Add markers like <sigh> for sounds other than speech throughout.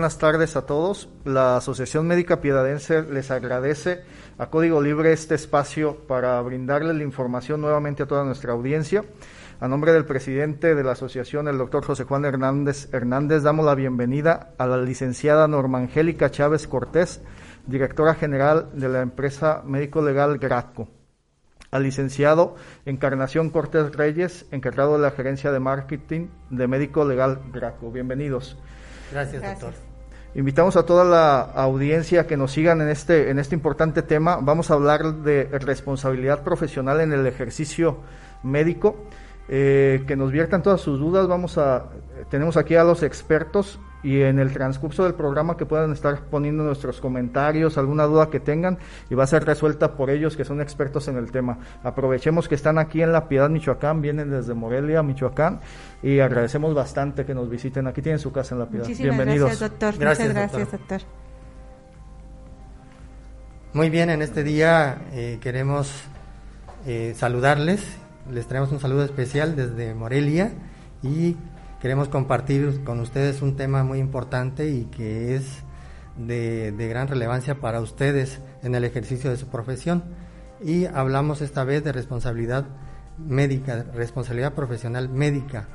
buenas tardes a todos. La Asociación Médica Piedadense les agradece a Código Libre este espacio para brindarles la información nuevamente a toda nuestra audiencia. A nombre del presidente de la asociación, el doctor José Juan Hernández Hernández, damos la bienvenida a la licenciada Norma Angélica Chávez Cortés, directora general de la empresa médico legal Graco al licenciado Encarnación Cortés Reyes, encargado de la gerencia de marketing de Médico Legal Graco. Bienvenidos. Gracias, doctor. Invitamos a toda la audiencia que nos sigan en este, en este importante tema. Vamos a hablar de responsabilidad profesional en el ejercicio médico. Eh, que nos viertan todas sus dudas. Vamos a, tenemos aquí a los expertos y en el transcurso del programa que puedan estar poniendo nuestros comentarios, alguna duda que tengan y va a ser resuelta por ellos que son expertos en el tema. Aprovechemos que están aquí en La Piedad, Michoacán, vienen desde Morelia, Michoacán y agradecemos bastante que nos visiten. Aquí tienen su casa en La Piedad. Muchísimas Bienvenidos. Gracias, doctor. Muchas gracias, doctor. Muy bien, en este día eh, queremos eh, saludarles. Les traemos un saludo especial desde Morelia y queremos compartir con ustedes un tema muy importante y que es de, gran relevancia para ustedes en el ejercicio de su profesión. Y hablamos esta vez de responsabilidad médica, responsabilidad profesional médica.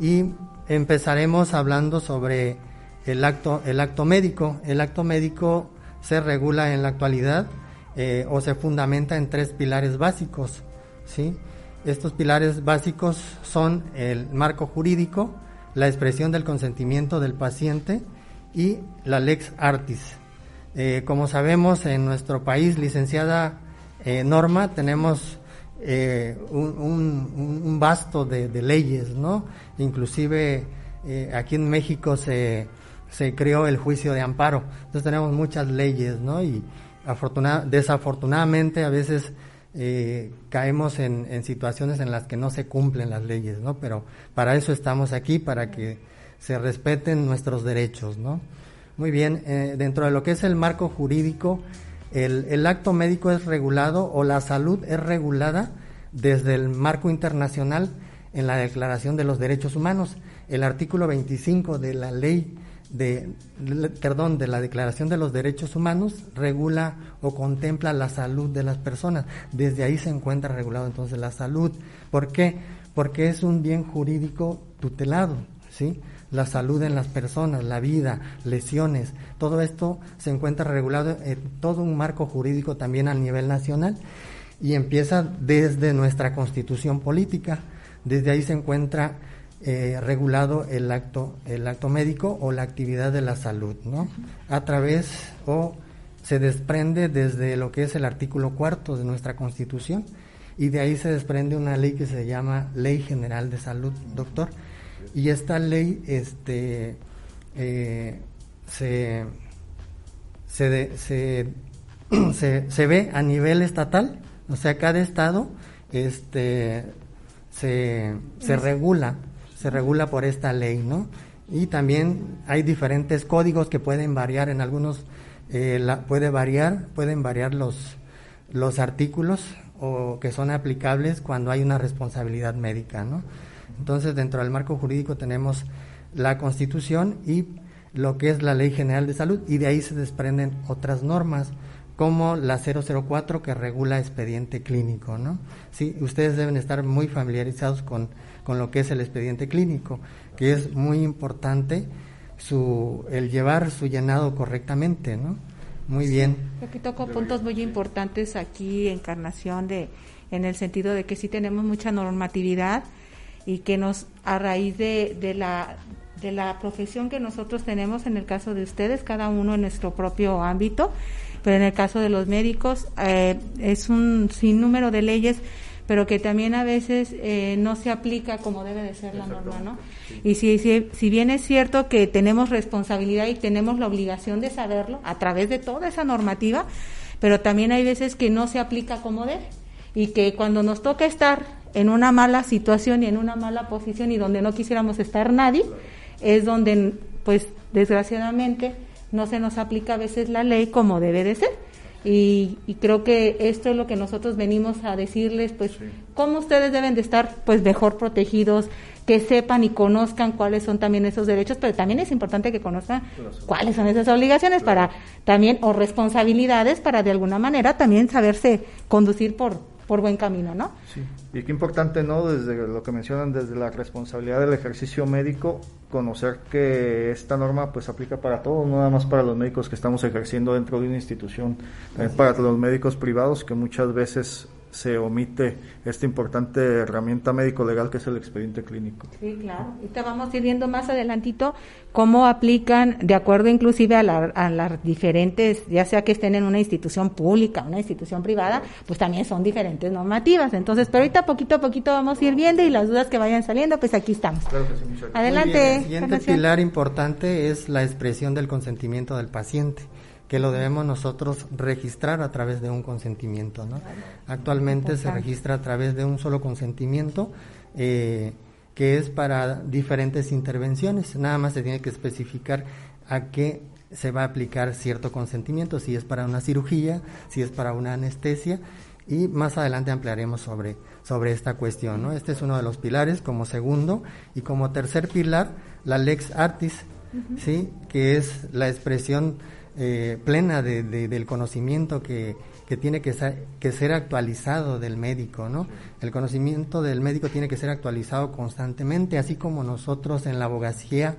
Y empezaremos hablando sobre el acto, el acto médico. El acto médico se regula en la actualidad eh, o se fundamenta en tres pilares básicos. ¿sí? Estos pilares básicos son el marco jurídico, la expresión del consentimiento del paciente y la lex artis. Eh, como sabemos, en nuestro país, licenciada eh, Norma, tenemos eh, un, un, vasto de, leyes, ¿no? Inclusive aquí en México se, se creó el juicio de amparo. Entonces tenemos muchas leyes, ¿no? Y desafortunadamente a veces eh, caemos en, situaciones en las que no se cumplen las leyes, ¿no? Pero para eso estamos aquí, para que se respeten nuestros derechos, ¿no? Muy bien, eh, dentro de lo que es el marco jurídico, el, el, acto médico es regulado o la salud es regulada desde el marco internacional en la Declaración de los Derechos Humanos. El artículo 25 de la ley de, perdón, de la Declaración de los Derechos Humanos regula o contempla la salud de las personas. Desde ahí se encuentra regulado entonces la salud. ¿Por qué? Porque es un bien jurídico tutelado, ¿sí? La salud en las personas, la vida, lesiones, todo esto se encuentra regulado en todo un marco jurídico también a nivel nacional y empieza desde nuestra constitución política. Desde ahí se encuentra eh, regulado el acto, el acto médico o la actividad de la salud, ¿no? A través o se desprende desde lo que es el artículo cuarto de nuestra Constitución y de ahí se desprende una ley que se llama Ley General de Salud, doctor. Y esta ley, este, eh, se, se, <clears throat> se, se, ve a nivel estatal, o sea, cada estado, este, se, se regula se regula por esta ley, ¿no? Y también hay diferentes códigos que pueden variar en algunos, eh, puede variar, pueden variar los, los artículos o que son aplicables cuando hay una responsabilidad médica, ¿no? Entonces, dentro del marco jurídico tenemos la Constitución y lo que es la Ley General de Salud y de ahí se desprenden otras normas como la 004 que regula expediente clínico, ¿no? Sí, ustedes deben estar muy familiarizados con con lo que es el expediente clínico, que es muy importante su, el llevar su llenado correctamente, ¿no? Muy bien. Aquí toco puntos muy importantes aquí, Encarnación, de, en el sentido de que sí tenemos mucha normatividad y que nos, a raíz de, de, la, de la profesión que nosotros tenemos, en el caso de ustedes, cada uno en nuestro propio ámbito, pero en el caso de los médicos, eh, es un sinnúmero de leyes pero que también a veces eh, no se aplica como debe de ser la norma, ¿no? Y si, si, si bien es cierto que tenemos responsabilidad y tenemos la obligación de saberlo a través de toda esa normativa, pero también hay veces que no se aplica como debe y que cuando nos toca estar en una mala situación y en una mala posición y donde no quisiéramos estar nadie, es donde, pues, desgraciadamente, no se nos aplica a veces la ley como debe de ser. Y, creo que esto es lo que nosotros venimos a decirles, pues, cómo ustedes deben de estar, pues, mejor protegidos, que sepan y conozcan cuáles son también esos derechos, pero también es importante que conozcan cuáles son esas obligaciones para también, o responsabilidades para de alguna manera también saberse conducir por, por buen camino, ¿no? Sí, y qué importante, ¿no? Desde lo que mencionan, desde la responsabilidad del ejercicio médico, conocer que esta norma pues aplica para todos, no nada más para los médicos que estamos ejerciendo dentro de una institución, también para los médicos privados que muchas veces se omite esta importante herramienta médico-legal que es el expediente clínico. Sí, claro. Y te vamos a ir viendo más adelantito cómo aplican, de acuerdo inclusive a, las diferentes, ya sea que estén en una institución pública, una institución privada, pues también son diferentes normativas. Entonces, pero ahorita poquito a poquito vamos a ir viendo y las dudas que vayan saliendo, pues aquí estamos. Adelante. el siguiente pilar importante es la expresión del consentimiento del paciente que lo debemos nosotros registrar a través de un consentimiento. ¿no? Actualmente se registra a través de un solo consentimiento eh, que es para diferentes intervenciones. Nada más se tiene que especificar a qué se va a aplicar cierto consentimiento, si es para una cirugía, si es para una anestesia y más adelante ampliaremos sobre, sobre esta cuestión. ¿no? Este es uno de los pilares como segundo y como tercer pilar la lex artis, ¿sí? que es la expresión eh, plena de, del conocimiento que, que tiene que ser, que ser actualizado del médico, ¿no? El conocimiento del médico tiene que ser actualizado constantemente, así como nosotros en la abogacía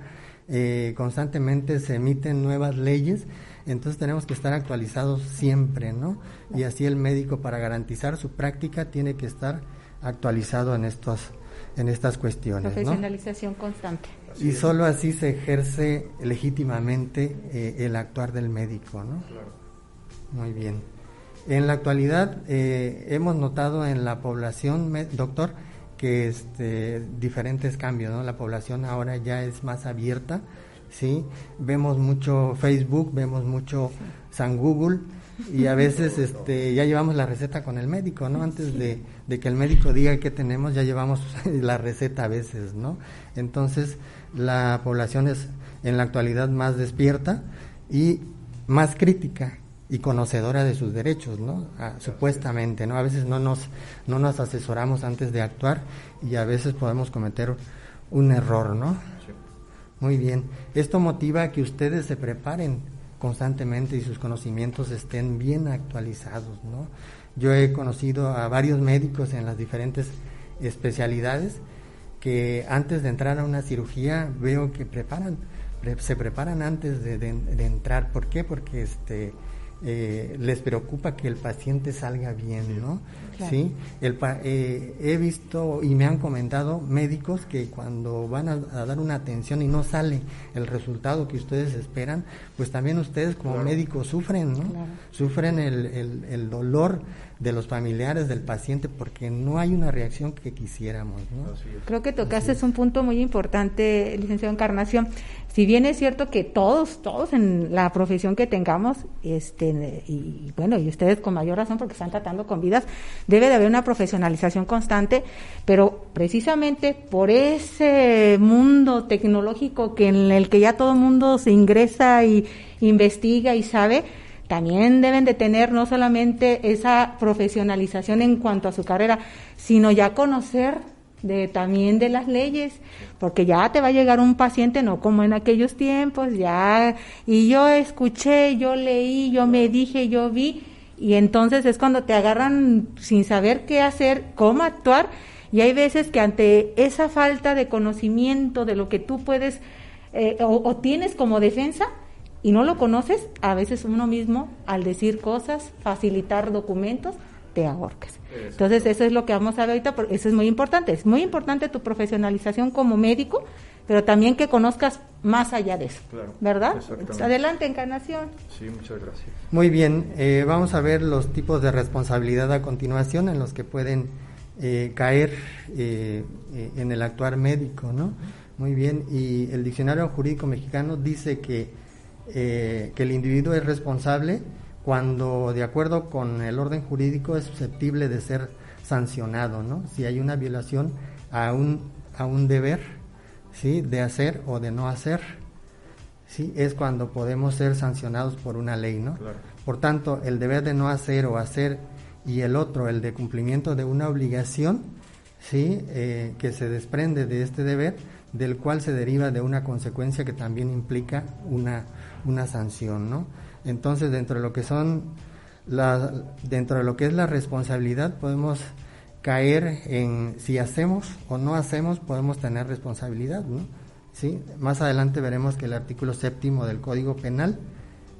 eh, constantemente se emiten nuevas leyes, entonces tenemos que estar actualizados siempre, ¿no? Y así el médico para garantizar su práctica tiene que estar actualizado en estos en estas cuestiones. Profesionalización constante. Y solo así se ejerce legítimamente eh, el actuar del médico, ¿no? Muy bien. En la actualidad eh, hemos notado en la población, doctor, que este, diferentes cambios, ¿no? La población ahora ya es más abierta, ¿sí? Vemos mucho Facebook, vemos mucho San Google y a veces <laughs> este, ya llevamos la receta con el médico, ¿no? Antes de, de que el médico diga qué tenemos, ya llevamos <laughs> la receta a veces, ¿no? Entonces, la población es en la actualidad más despierta y más crítica y conocedora de sus derechos, ¿no? Ah, supuestamente, ¿no? A veces no nos, no nos asesoramos antes de actuar y a veces podemos cometer un error, ¿no? Muy bien. Esto motiva a que ustedes se preparen constantemente y sus conocimientos estén bien actualizados, ¿no? Yo he conocido a varios médicos en las diferentes especialidades que antes de entrar a una cirugía veo que preparan, se preparan antes de, entrar. ¿Por qué? Porque este, eh, les preocupa que el paciente salga bien, ¿no? Sí. El, eh, he visto y me han comentado médicos que cuando van a, dar una atención y no sale el resultado que ustedes esperan, pues también ustedes como médicos sufren, ¿no? Sufren el, el, el dolor de los familiares del paciente porque no hay una reacción que quisiéramos. ¿no? Creo que tocaste es. un punto muy importante, licenciado Encarnación. Si bien es cierto que todos, todos en la profesión que tengamos, este, y bueno, y ustedes con mayor razón porque están tratando con vidas, debe de haber una profesionalización constante, pero precisamente por ese mundo tecnológico que en el que ya todo el mundo se ingresa y investiga y sabe, también deben de tener no solamente esa profesionalización en cuanto a su carrera, sino ya conocer de también de las leyes, porque ya te va a llegar un paciente no como en aquellos tiempos, ya y yo escuché, yo leí, yo me dije, yo vi y entonces es cuando te agarran sin saber qué hacer, cómo actuar y hay veces que ante esa falta de conocimiento de lo que tú puedes eh, o tienes como defensa, y no lo conoces, a veces uno mismo, al decir cosas, facilitar documentos, te ahorcas. Entonces, eso es lo que vamos a ver ahorita, porque eso es muy importante. Es muy importante tu profesionalización como médico, pero también que conozcas más allá de eso. ¿Verdad? Adelante, Encarnación. Sí, muchas gracias. Muy bien, eh, vamos a ver los tipos de responsabilidad a continuación en los que pueden eh, caer eh, eh, en el actuar médico, ¿no? Muy bien, y el diccionario jurídico mexicano dice que, que el individuo es responsable cuando, de acuerdo con el orden jurídico, es susceptible de ser sancionado, ¿no? Si hay una violación a un, a un deber, ¿sí? De hacer o de no hacer, ¿sí? Es cuando podemos ser sancionados por una ley, ¿no? Por tanto, el deber de no hacer o hacer y el otro, el de cumplimiento de una obligación, ¿sí? Eh, que se desprende de este deber, del cual se deriva de una consecuencia que también implica una, una sanción, ¿no? Entonces, dentro de lo que son la, dentro de lo que es la responsabilidad, podemos caer en si hacemos o no hacemos, podemos tener responsabilidad, ¿no? ¿Sí? Más adelante veremos que el artículo séptimo del Código Penal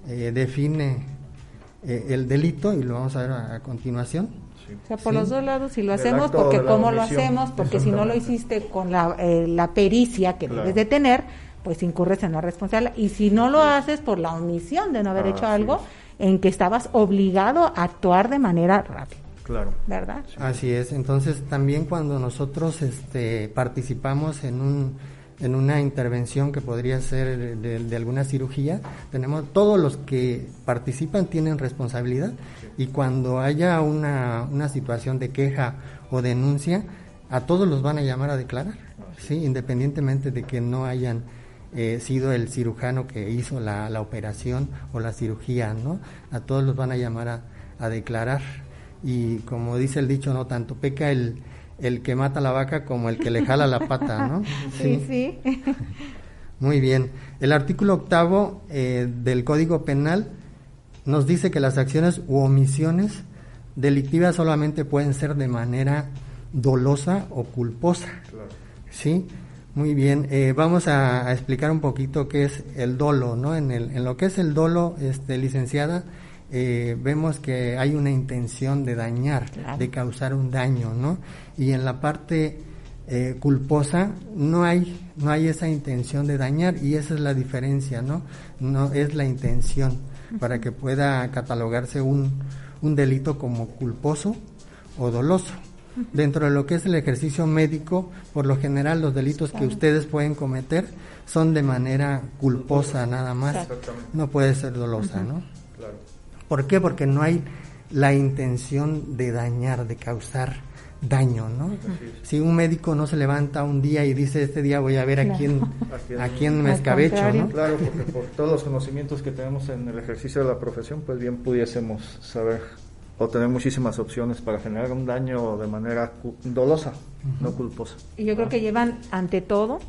eh, define eh, el delito y lo vamos a ver a, continuación. O sea, por los dos lados, si lo hacemos, porque cómo lo hacemos, porque si no lo hiciste con la, eh, la pericia que debes de tener, pues incurres en la responsabilidad. Y si no lo haces por la omisión de no haber hecho algo en que estabas obligado a actuar de manera rápida. Claro. ¿Verdad? Así es. Entonces, también cuando nosotros este, participamos en un en una intervención que podría ser de, alguna cirugía, tenemos todos los que participan tienen responsabilidad y cuando haya una, una situación de queja o denuncia, a todos los van a llamar a declarar, sí, independientemente de que no hayan eh, sido el cirujano que hizo la, la, operación o la cirugía, ¿no? A todos los van a llamar a, a declarar. Y como dice el dicho, no tanto peca el el que mata la vaca como el que le jala la pata, ¿no? <laughs> Sí, sí. Muy bien. El artículo octavo eh, del Código Penal nos dice que las acciones u omisiones delictivas solamente pueden ser de manera dolosa o culposa. ¿Sí? Muy bien. Eh, vamos a, explicar un poquito qué es el dolo, ¿no? En, el, en lo que es el dolo, este, licenciada, eh, vemos que hay una intención de dañar, de causar un daño, ¿no? Y en la parte eh, culposa no hay no hay esa intención de dañar y esa es la diferencia, ¿no? No es la intención para que pueda catalogarse un, un delito como culposo o doloso. Dentro de lo que es el ejercicio médico, por lo general los delitos que ustedes pueden cometer son de manera culposa nada más, no puede ser dolosa, ¿no? ¿Por qué? Porque no hay la intención de dañar, de causar daño, ¿no? Si un médico no se levanta un día y dice este día voy a ver a quién a quién me escabecho, ¿no? Claro, porque por todos los conocimientos que tenemos en el ejercicio de la profesión, pues bien pudiésemos saber o tener muchísimas opciones para generar un daño de manera dolosa, no culposa. Y yo creo que llevan ante todo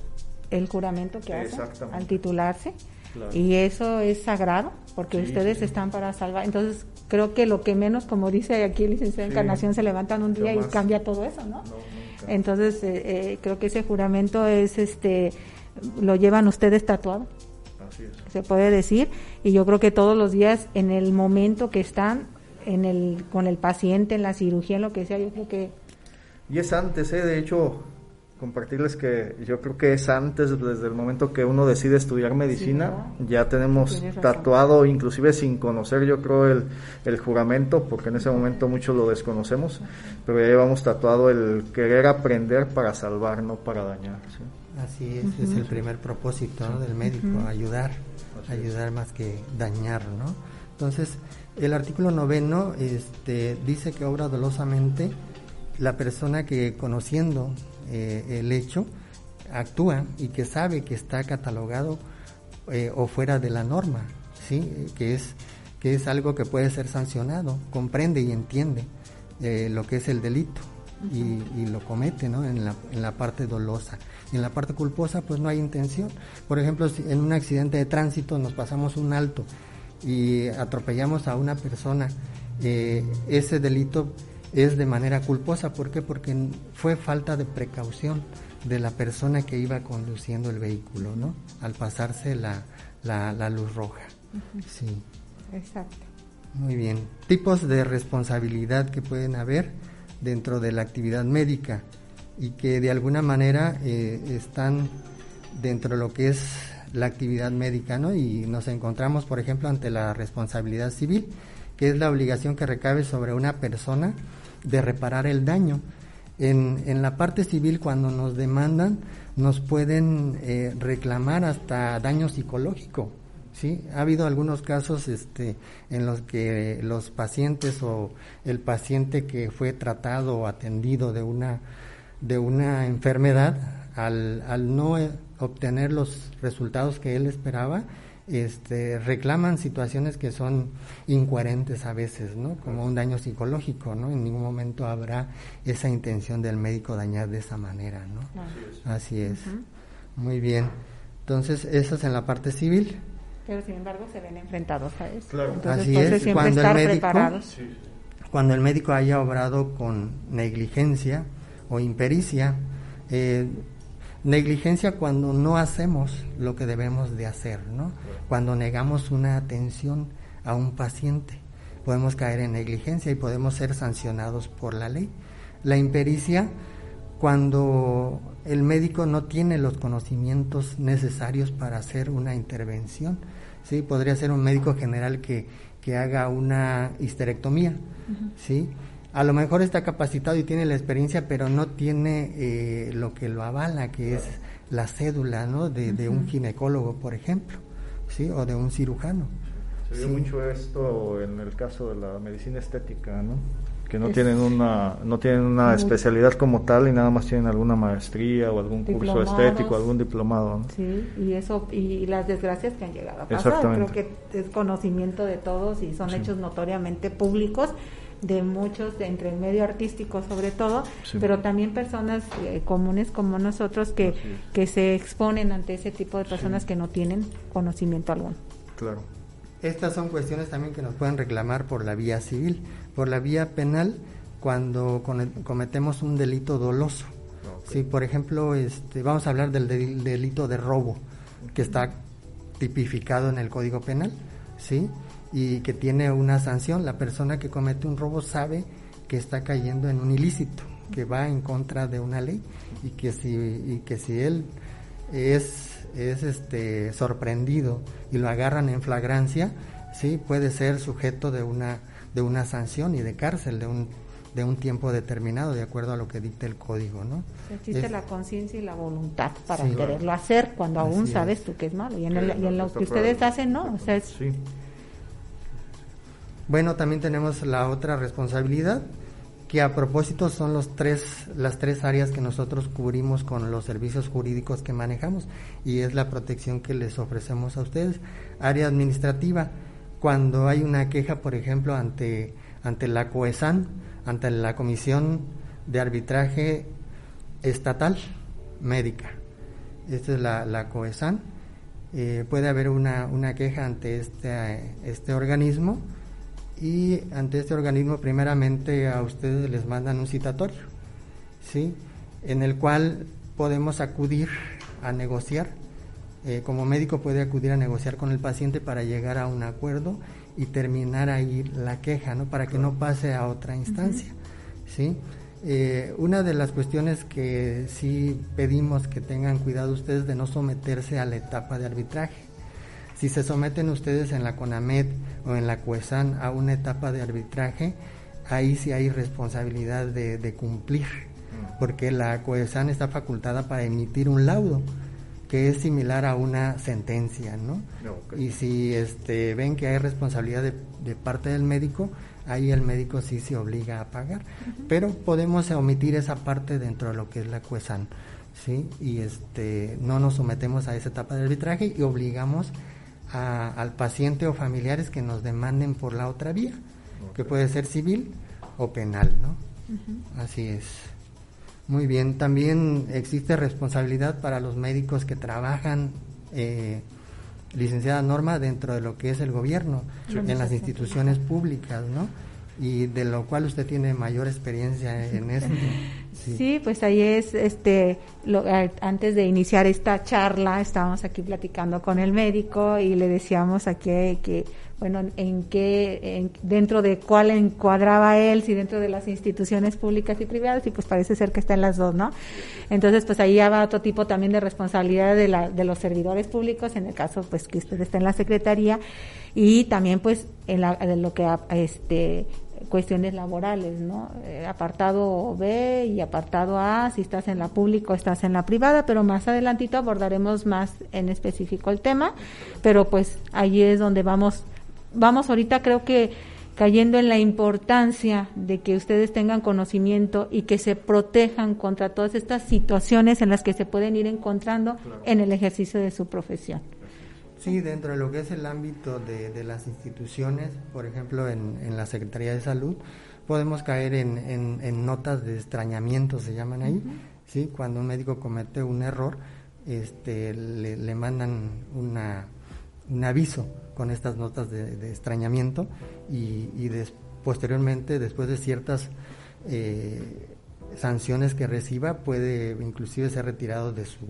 el juramento que hacen al titularse y eso es sagrado porque ustedes están para salvar. Entonces, creo que lo que menos, como dice aquí el licenciado Encarnación, se levantan un día y cambia todo eso, ¿no? Entonces, eh, eh, creo que ese juramento es, este, lo llevan ustedes tatuado. Así es. Se puede decir. Y yo creo que todos los días, en el momento que están en el, con el paciente, en la cirugía, en lo que sea, yo creo que... Y es antes, ¿eh? De hecho, compartirles que yo creo que es antes, desde el momento que uno decide estudiar medicina, ya tenemos tatuado, inclusive sin conocer yo creo el, el, juramento, porque en ese momento muchos lo desconocemos, pero ya llevamos tatuado el querer aprender para salvar, no para dañar. Así es, es el primer propósito del médico, ayudar, ayudar más que dañar, ¿no? Entonces, el artículo noveno este, dice que obra dolosamente la persona que conociendo eh, el hecho actúa y que sabe que está catalogado eh, o fuera de la norma, ¿sí? que, es, que es algo que puede ser sancionado, comprende y entiende eh, lo que es el delito y, lo comete ¿no? en, la, en la parte dolosa. Y en la parte culposa pues no hay intención. Por ejemplo, si en un accidente de tránsito nos pasamos un alto y atropellamos a una persona, ese delito es de manera culposa. ¿Por qué? Porque fue falta de precaución de la persona que iba conduciendo el vehículo, ¿no? Al pasarse la, la, luz roja. Sí. Exacto. Muy bien. Tipos de responsabilidad que pueden haber dentro de la actividad médica y que de alguna manera eh, están dentro de lo que es la actividad médica, ¿no? Y nos encontramos, por ejemplo, ante la responsabilidad civil, que es la obligación que recabe sobre una persona de reparar el daño. En, en la parte civil, cuando nos demandan, nos pueden eh, reclamar hasta daño psicológico. ¿sí? Ha habido algunos casos este, en los que los pacientes o el paciente que fue tratado o atendido de una, de una enfermedad, al, al no obtener los resultados que él esperaba, este, reclaman situaciones que son incoherentes a veces, ¿no? Como un daño psicológico, ¿no? En ningún momento habrá esa intención del médico dañar de esa manera, ¿no? Así es. Muy bien. Entonces, eso es en la parte civil. Pero sin embargo se ven enfrentados a eso. Claro. Entonces, Así pues, es, siempre cuando el médico- preparados. Cuando el médico haya obrado con negligencia o impericia, eh, negligencia cuando no hacemos lo que debemos de hacer, ¿no? Cuando negamos una atención a un paciente, podemos caer en negligencia y podemos ser sancionados por la ley. La impericia cuando el médico no tiene los conocimientos necesarios para hacer una intervención. ¿sí? Podría ser un médico general que, que haga una histerectomía. ¿sí? A lo mejor está capacitado y tiene la experiencia, pero no tiene eh, lo que lo avala, que es la cédula ¿no? de, de un ginecólogo, por ejemplo, ¿sí? o de un cirujano. Se ve Sí. mucho esto en el caso de la medicina estética, ¿no? Que no Es- tienen una no tienen una Muy- especialidad como tal y nada más tienen alguna maestría o algún curso estético, algún diplomado, ¿no? Sí, y eso y las desgracias que han llegado a pasar, Exactamente. creo que es conocimiento de todos y son Sí. hechos notoriamente públicos de muchos, de entre el medio artístico sobre todo, Sí. pero también personas eh, comunes como nosotros que, es. que se exponen ante ese tipo de personas que no tienen conocimiento alguno. Claro. Estas son cuestiones también que nos pueden reclamar por la vía civil, por la vía penal cuando con- cometemos un delito doloso. Ok. Si, por ejemplo, este, vamos a hablar del- delito de robo, que está tipificado en el Código Penal, ¿sí? Y que tiene una sanción. La persona que comete un robo sabe que está cayendo en un ilícito, que va en contra de una ley y que si, y que si él es, es este, sorprendido y lo agarran en flagrancia, sí, puede ser sujeto de una, de una sanción y de cárcel, de un, de un tiempo determinado, de acuerdo a lo que dicta el código, ¿no? Existe Es- la conciencia y la voluntad para Sí. quererlo hacer cuando aún sabes es. tú que es malo y en, el- y en lo que ustedes hacen no, o sea, es- Sí. Bueno, también tenemos la otra responsabilidad, que a propósito son los tres, las tres áreas que nosotros cubrimos con los servicios jurídicos que manejamos y es la protección que les ofrecemos a ustedes. Área administrativa, cuando hay una queja, por ejemplo, ante, ante la COESAN, ante la Comisión de Arbitraje Estatal Médica. Esta es la, la COESAN. Eh, puede haber una, una queja ante este, este organismo y ante este organismo primeramente a ustedes les mandan un citatorio, ¿sí? En el cual podemos acudir a negociar, eh, como médico puede acudir a negociar con el paciente para llegar a un acuerdo y terminar ahí la queja, ¿no? Para que no pase a otra instancia, ¿sí? Eh, una de las cuestiones que sí pedimos que tengan cuidado ustedes de no someterse a la etapa de arbitraje. Si se someten ustedes en la CONAMED o en la CUESAN a una etapa de arbitraje, ahí sí hay responsabilidad de, de cumplir, porque la CUESAN está facultada para emitir un laudo que es similar a una sentencia, ¿no? Ok. Y si este, ven que hay responsabilidad de, de parte del médico, ahí el médico sí se obliga a pagar. Pero podemos omitir esa parte dentro de lo que es la CUESAN, ¿sí? Y este, no nos sometemos a esa etapa de arbitraje y obligamos a- al paciente o familiares que nos demanden por la otra vía, que puede ser civil o penal, ¿no? Así es. Muy bien, también existe responsabilidad para los médicos que trabajan, eh, licenciada Norma, dentro de lo que es el gobierno, en las instituciones públicas, ¿no? Y de lo cual usted tiene mayor experiencia en <laughs> esto. Sí. pues ahí es, este, lo- antes de iniciar esta charla, estábamos aquí platicando con el médico y le decíamos aquí que, bueno, en qué, en- dentro de cuál encuadraba él, si dentro de las instituciones públicas y privadas, y pues parece ser que está en las dos, ¿no? Entonces, pues ahí ya va otro tipo también de responsabilidad de, la, de los servidores públicos, en el caso, pues que usted está en la secretaría, y también, pues, en la, de lo que, este, cuestiones laborales, ¿no? Eh, apartado B y apartado A, si estás en la pública o estás en la privada, pero más adelantito abordaremos más en específico el tema, pero pues allí es donde vamos, vamos ahorita creo que cayendo en la importancia de que ustedes tengan conocimiento y que se protejan contra todas estas situaciones en las que se pueden ir encontrando en el ejercicio de su profesión. Sí, dentro de lo que es el ámbito de, las instituciones, por ejemplo, en, la Secretaría de Salud, podemos caer en, notas de extrañamiento, se llaman ahí, ¿sí? Cuando un médico comete un error, este, le, mandan una, un aviso con estas notas de, extrañamiento y, posteriormente, después de ciertas eh, sanciones que reciba, puede inclusive ser retirado de su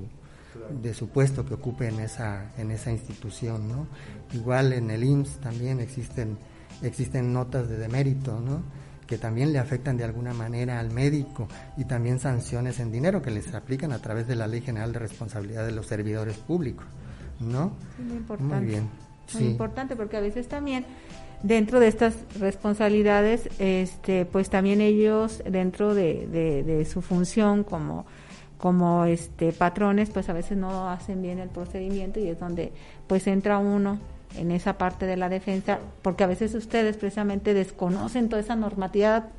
de su puesto que ocupe en esa, en esa institución, ¿no? Igual en el IMSS también existen, existen notas de demérito, ¿no? que también le afectan de alguna manera al médico y también sanciones en dinero que les aplican a través de la Ley General de Responsabilidad de los Servidores Públicos, ¿no? Muy importante. Muy bien. Muy importante porque a veces también dentro de estas responsabilidades, este, pues también ellos dentro de, de su función como como este patrones pues a veces no hacen bien el procedimiento y es donde pues entra uno en esa parte de la defensa porque a veces ustedes precisamente desconocen toda esa normatividad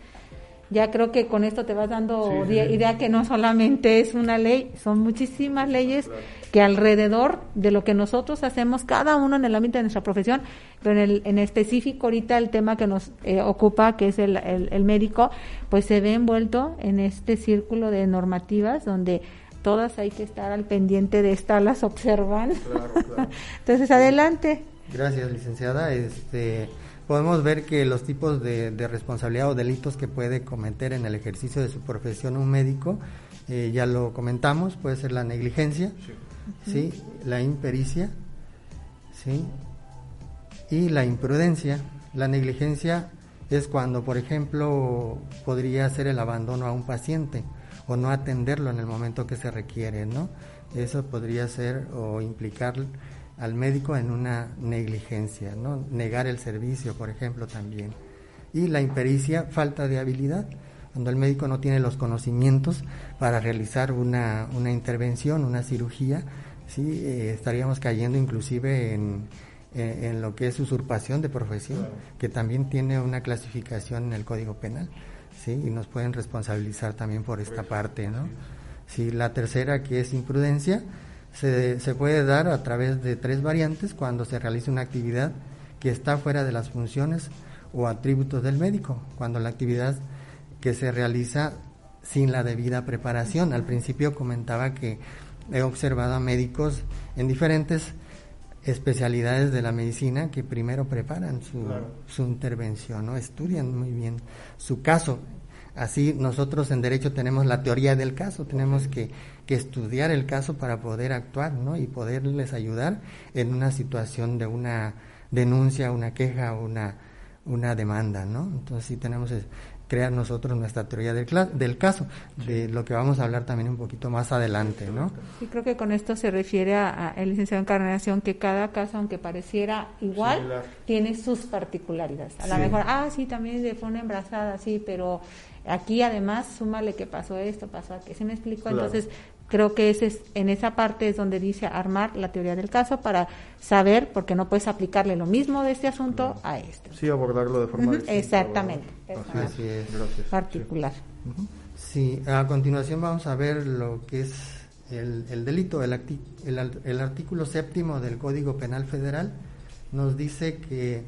ya creo que con esto te vas dando idea que no solamente es una ley, son muchísimas leyes que alrededor de lo que nosotros hacemos, cada uno en el ámbito de nuestra profesión, pero en, el, en específico ahorita el tema que nos eh, ocupa, que es el, el, médico, pues se ve envuelto en este círculo de normativas donde todas hay que estar al pendiente de estarlas observando. <laughs> Entonces, adelante. Gracias, licenciada. Este podemos ver que los tipos de, responsabilidad o delitos que puede cometer en el ejercicio de su profesión un médico, eh, ya lo comentamos, puede ser la negligencia, sí. La impericia, ¿sí? y la imprudencia. La negligencia es cuando, por ejemplo, podría ser el abandono a un paciente o no atenderlo en el momento que se requiere, ¿no? Eso podría ser o implicar al médico en una negligencia, ¿no? negar el servicio, por ejemplo, también. Y la impericia, falta de habilidad, cuando el médico no tiene los conocimientos para realizar una, una intervención, una cirugía, ¿sí? Eh, estaríamos cayendo inclusive en, en, lo que es usurpación de profesión, que también tiene una clasificación en el Código Penal, ¿sí? y nos pueden responsabilizar también por esta parte. ¿no? Sí, la tercera, que es imprudencia, se, se puede dar a través de tres variantes cuando se realiza una actividad que está fuera de las funciones o atributos del médico, cuando la actividad que se realiza sin la debida preparación. Al principio comentaba que he observado a médicos en diferentes especialidades de la medicina que primero preparan su, su intervención, ¿no? estudian muy bien su caso. Así nosotros en derecho tenemos la teoría del caso, tenemos que que estudiar el caso para poder actuar, ¿no? Y poderles ayudar en una situación de una denuncia, una queja, una, una demanda, ¿no? Entonces sí tenemos crear nosotros nuestra teoría del, del caso, de lo que vamos a hablar también un poquito más adelante, ¿no? Sí, creo que con esto se refiere a, el licenciado Encarnación, que cada caso, aunque pareciera igual, tiene sus particularidades. A lo mejor, ah, sí, también de forma embarazada, sí, pero aquí además súmale que pasó esto, pasó aquí, ¿se me explico? Entonces, creo que ese es, en esa parte es donde dice armar la teoría del caso para saber, porque no puedes aplicarle lo mismo de este asunto a este. Sí, abordarlo de forma Exactamente. Así es. Particular. Sí, a continuación vamos a ver lo que es el, delito. El, el, artículo séptimo del Código Penal Federal nos dice que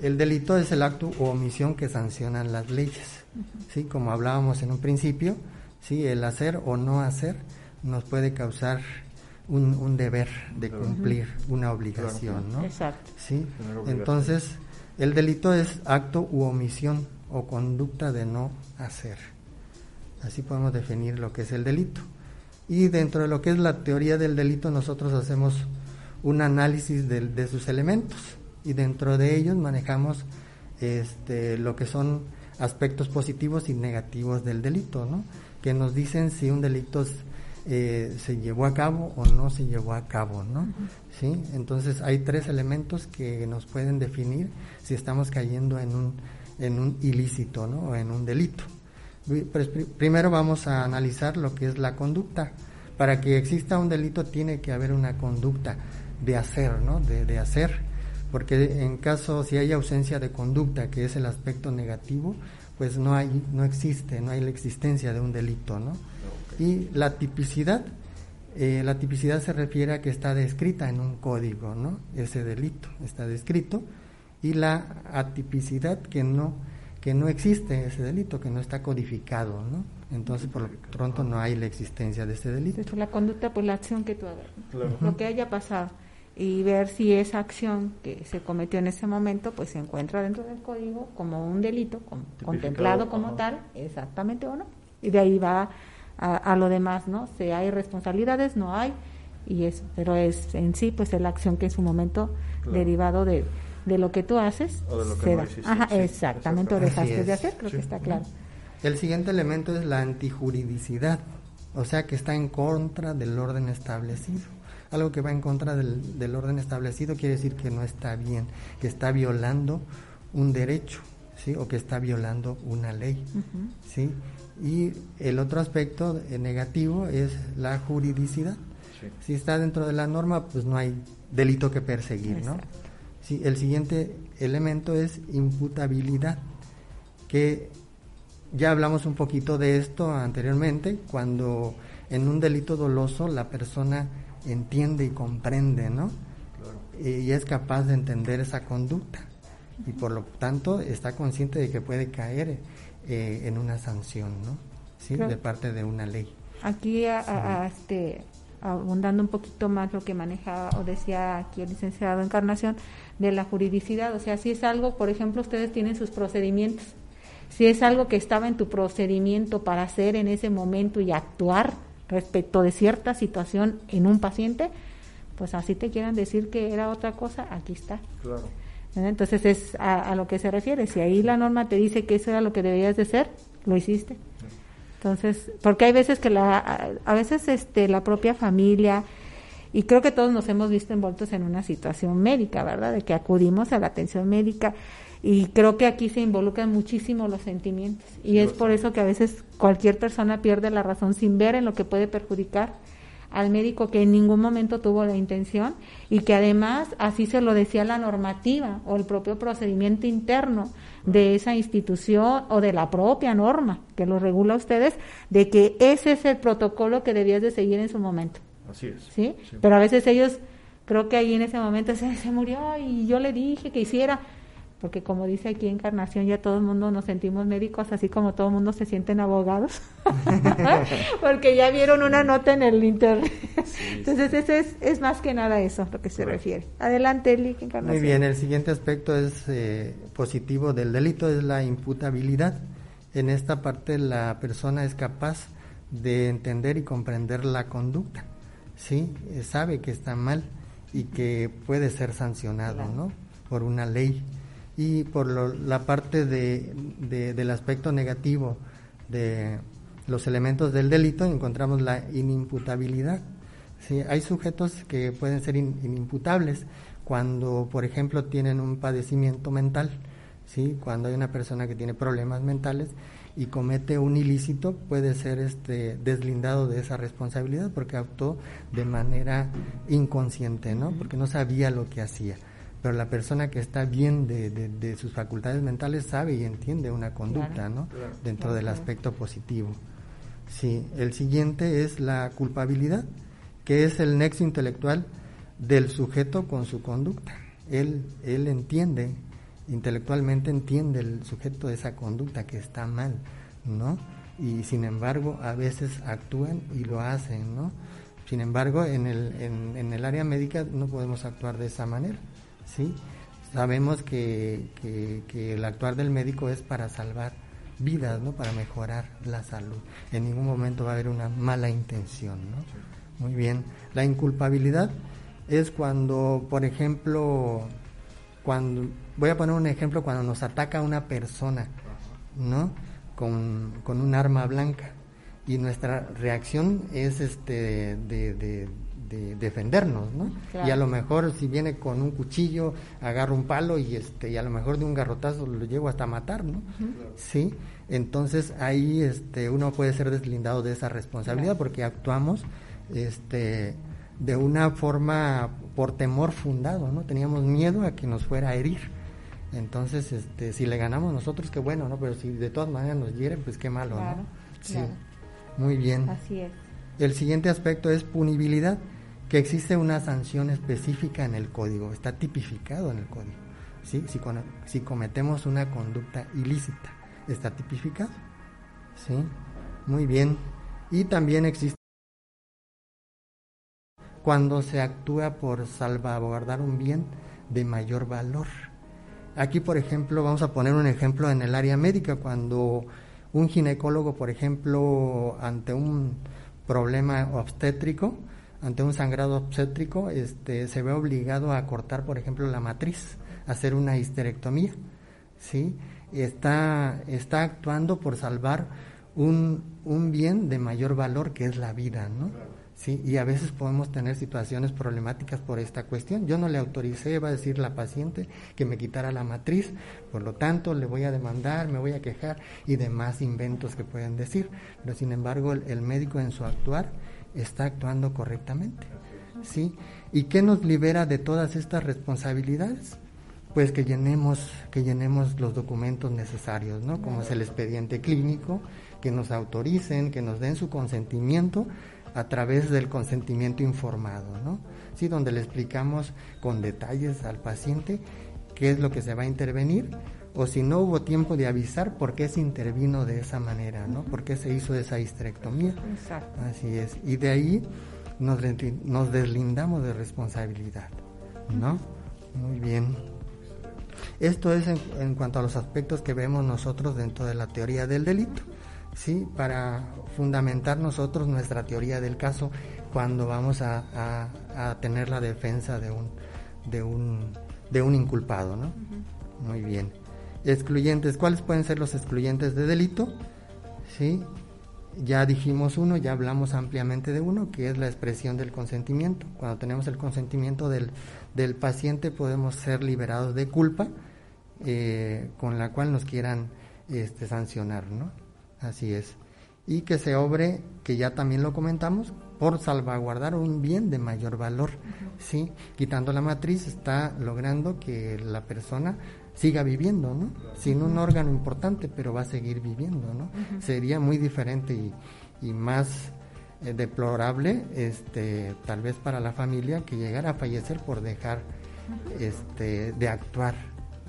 el delito es el acto o omisión que sancionan las leyes. ¿sí? Como hablábamos en un principio, ¿sí? El hacer o no hacer nos puede causar un, deber de cumplir una obligación, ¿no? Exacto. ¿Sí? Entonces, el delito es acto u omisión o conducta de no hacer. Así podemos definir lo que es el delito. Y dentro de lo que es la teoría del delito, nosotros hacemos un análisis de, de sus elementos y dentro de ellos manejamos este, lo que son aspectos positivos y negativos del delito, ¿no? que nos dicen si un delito eh, se llevó a cabo o no se llevó a cabo, ¿no? ¿Sí? Entonces hay tres elementos que nos pueden definir si estamos cayendo en un, en un ilícito, ¿no? O en un delito. Pues, primero vamos a analizar lo que es la conducta. Para que exista un delito tiene que haber una conducta de hacer, ¿no? De, de hacer. Porque en caso, si hay ausencia de conducta, que es el aspecto negativo, pues no hay, no existe, no hay la existencia de un delito, ¿no? Y la tipicidad, eh, la tipicidad se refiere a que está descrita en un código, ¿no? Ese delito está descrito y la atipicidad que no que no existe ese delito, que no está codificado, ¿no? Entonces, por lo pronto, no hay la existencia de ese delito. La conducta, pues la acción que tú hagas, lo que haya pasado y ver si esa acción que se cometió en ese momento pues se encuentra dentro del código como un delito contemplado como tal, exactamente o no. Y de ahí va a, lo demás, ¿no? Si hay responsabilidades, no hay, y eso, pero es en sí pues es la acción que en su momento derivado de, de lo que tú haces o de lo que Ajá, exactamente, o dejaste de hacer, creo que está claro. El siguiente elemento es la antijuridicidad, o sea que está en contra del orden establecido algo que va en contra del, del, orden establecido quiere decir que no está bien, que está violando un derecho, ¿sí? O que está violando una ley, ¿sí? Y el otro aspecto eh, negativo es la juridicidad. Si está dentro de la norma, pues no hay delito que perseguir, ¿no? Sí, el siguiente elemento es imputabilidad, que ya hablamos un poquito de esto anteriormente, cuando en un delito doloso la persona entiende y comprende, ¿no? Y es capaz de entender esa conducta y por lo tanto está consciente de que puede caer eh, en una sanción, ¿no? ¿Sí? De parte de una ley. Aquí, a, este, abundando un poquito más lo que maneja o decía aquí el licenciado Encarnación de la juridicidad, o sea, si es algo, por ejemplo, ustedes tienen sus procedimientos, si es algo que estaba en tu procedimiento para hacer en ese momento y actuar, respecto de cierta situación en un paciente, pues así te quieran decir que era otra cosa, aquí está. Claro. Entonces es a, lo que se refiere. Si ahí la norma te dice que eso era lo que debías de ser, lo hiciste. Entonces, porque hay veces que la, a veces este, la propia familia, y creo que todos nos hemos visto envueltos en una situación médica, ¿verdad? De que acudimos a la atención médica y creo que aquí se involucran muchísimo los sentimientos y es por eso que a veces cualquier persona pierde la razón sin ver en lo que puede perjudicar al médico que en ningún momento tuvo la intención y que además así se lo decía la normativa o el propio procedimiento interno de esa institución o de la propia norma que lo regula a ustedes de que ese es el protocolo que debías de seguir en su momento. Así es. ¿Sí? Pero a veces ellos creo que ahí en ese momento se, se murió y yo le dije que hiciera porque como dice aquí Encarnación, ya todo el mundo nos sentimos médicos, así como todo el mundo se sienten abogados, <laughs> porque ya vieron una nota en el internet. <laughs> Entonces, ese es, es más que nada eso lo que se refiere. Adelante, Eli, Encarnación. Muy bien, el siguiente aspecto es eh, positivo del delito, es la imputabilidad. En esta parte la persona es capaz de entender y comprender la conducta, ¿sí? Eh, sabe que está mal y que puede ser sancionado, ¿no? Por una ley y por la parte de, del aspecto negativo de los elementos del delito encontramos la inimputabilidad. ¿sí? Hay sujetos que pueden ser inimputables cuando, por ejemplo, tienen un padecimiento mental, ¿sí? cuando hay una persona que tiene problemas mentales y comete un ilícito, puede ser este, deslindado de esa responsabilidad porque actuó de manera inconsciente, ¿no? porque no sabía lo que hacía pero la persona que está bien de, de, sus facultades mentales sabe y entiende una conducta, ¿no? Dentro del aspecto positivo. Sí, el siguiente es la culpabilidad, que es el nexo intelectual del sujeto con su conducta. Él, él entiende, intelectualmente entiende el sujeto de esa conducta que está mal, ¿no? Y sin embargo, a veces actúan y lo hacen, ¿no? Sin embargo, en el, en, en el área médica no podemos actuar de esa manera. ¿Sí? Sabemos que, que, el actuar del médico es para salvar vidas, ¿no? Para mejorar la salud. En ningún momento va a haber una mala intención, ¿no? Muy bien. La inculpabilidad es cuando, por ejemplo, cuando voy a poner un ejemplo cuando nos ataca una persona, ¿no? Con, con un arma blanca y nuestra reacción es este de, defendernos, ¿no? Y a lo mejor si viene con un cuchillo, agarro un palo y este y a lo mejor de un garrotazo lo llevo hasta matar, ¿no? Sí. Entonces ahí este uno puede ser deslindado de esa responsabilidad porque actuamos este de una forma por temor fundado, ¿no? Teníamos miedo a que nos fuera a herir. Entonces, este, si le ganamos nosotros, qué bueno, ¿no? Pero si de todas maneras nos hieren, pues qué malo, ¿no? Sí. Muy bien. Así es. El siguiente aspecto es punibilidad, que existe una sanción específica en el código, está tipificado en el código. ¿sí? Si, si cometemos una conducta ilícita, está tipificado. ¿sí? Muy bien. Y también existe cuando se actúa por salvaguardar un bien de mayor valor. Aquí, por ejemplo, vamos a poner un ejemplo en el área médica, cuando un ginecólogo, por ejemplo, ante un problema obstétrico, ante un sangrado obstétrico, este, se ve obligado a cortar, por ejemplo, la matriz, hacer una histerectomía, ¿sí? Está, está actuando por salvar un, un bien de mayor valor que es la vida, ¿no? ¿sí? Y a veces podemos tener situaciones problemáticas por esta cuestión. Yo no le autoricé, va a decir la paciente, que me quitara la matriz, por lo tanto le voy a demandar, me voy a quejar y demás inventos que pueden decir. Pero sin embargo el, médico en su actuar está actuando correctamente. ¿sí? ¿Y qué nos libera de todas estas responsabilidades? Pues que llenemos, que llenemos los documentos necesarios, ¿no? Como es el expediente clínico, que nos autoricen, que nos den su consentimiento a través del consentimiento informado, ¿no? Sí, donde le explicamos con detalles al paciente qué es lo que se va a intervenir o si no hubo tiempo de avisar por qué se intervino de esa manera, ¿no? ¿Por qué se hizo esa histerectomía? Exacto. Así es. Y de ahí nos, nos deslindamos de responsabilidad, ¿no? Muy bien. Esto es en, en cuanto a los aspectos que vemos nosotros dentro de la teoría del delito. ¿sí? para fundamentar nosotros nuestra teoría del caso cuando vamos a, tener la defensa de un, de un, de un inculpado. ¿no? Muy bien. Excluyentes, ¿cuáles pueden ser los excluyentes de delito? ¿Sí? Ya dijimos uno, ya hablamos ampliamente de uno, que es la expresión del consentimiento. Cuando tenemos el consentimiento del, del paciente podemos ser liberados de culpa eh, con la cual nos quieran este, sancionar, ¿no? Así es. Y que se obre, que ya también lo comentamos, por salvaguardar un bien de mayor valor. ¿sí? Quitando la matriz está logrando que la persona siga viviendo, ¿no? Sin un órgano importante, pero va a seguir viviendo, ¿no? Sería muy diferente y, y más eh, deplorable, este, tal vez para la familia, que llegara a fallecer por dejar este, de actuar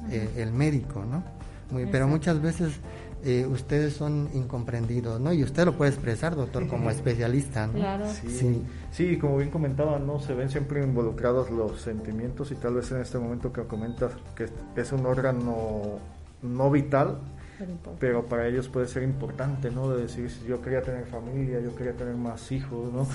eh, el médico, ¿no? Muy, pero muchas veces eh, ustedes son incomprendidos, ¿no? Y usted lo puede expresar, doctor, como <laughs> especialista, ¿no? Claro. Sí, sí. como bien comentaba, ¿no? Se ven siempre involucrados los sentimientos y tal vez en este momento que comentas que es un órgano no vital, pero para ellos puede ser importante, ¿no? De decir, si yo quería tener familia, yo quería tener más hijos, ¿no?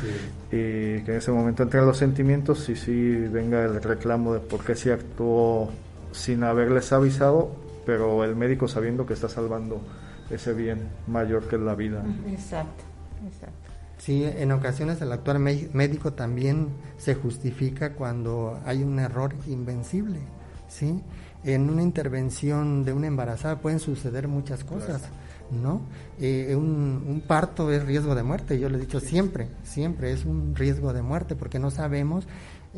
Y que en ese momento entren los sentimientos y sí venga el reclamo de por qué se actuó sin haberles avisado pero el médico sabiendo que está salvando ese bien mayor que es la vida. Exacto, exacto. Sí, en ocasiones el actuar médico también se justifica cuando hay un error invencible, ¿sí? En una intervención de una embarazada pueden suceder muchas cosas, ¿no? Eh, un, un, parto es riesgo de muerte, yo lo he dicho siempre, siempre es un riesgo de muerte porque no sabemos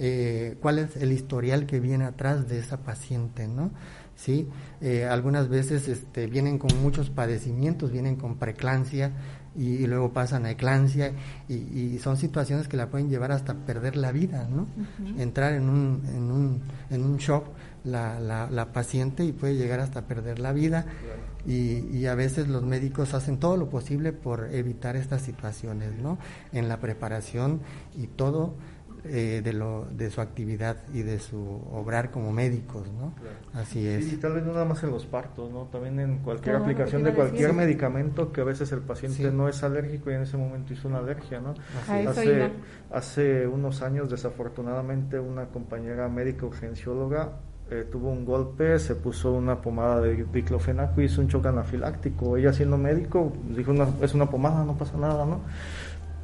eh, cuál es el historial que viene atrás de esa paciente, ¿no? ¿Sí? Eh, algunas veces este, vienen con muchos padecimientos, vienen con preclancia y, luego pasan a eclancia y, son situaciones que la pueden llevar hasta perder la vida, ¿no? Entrar en un, en un, en un shock la, la, paciente y puede llegar hasta perder la vida y, y, a veces los médicos hacen todo lo posible por evitar estas situaciones, ¿no? En la preparación y todo eh, de, lo, de su actividad y de su obrar como médicos, ¿no? Así es. Y tal vez no nada más en los partos, ¿no? También en cualquier aplicación de cualquier medicamento que a veces el paciente no es alérgico y en ese momento hizo una alergia, ¿no? Hace, hace unos años, desafortunadamente, una compañera médica urgencióloga eh, tuvo un golpe, se puso una pomada de diclofenaco y hizo un choque anafiláctico. Ella siendo médico dijo, es una pomada, no pasa nada, ¿no?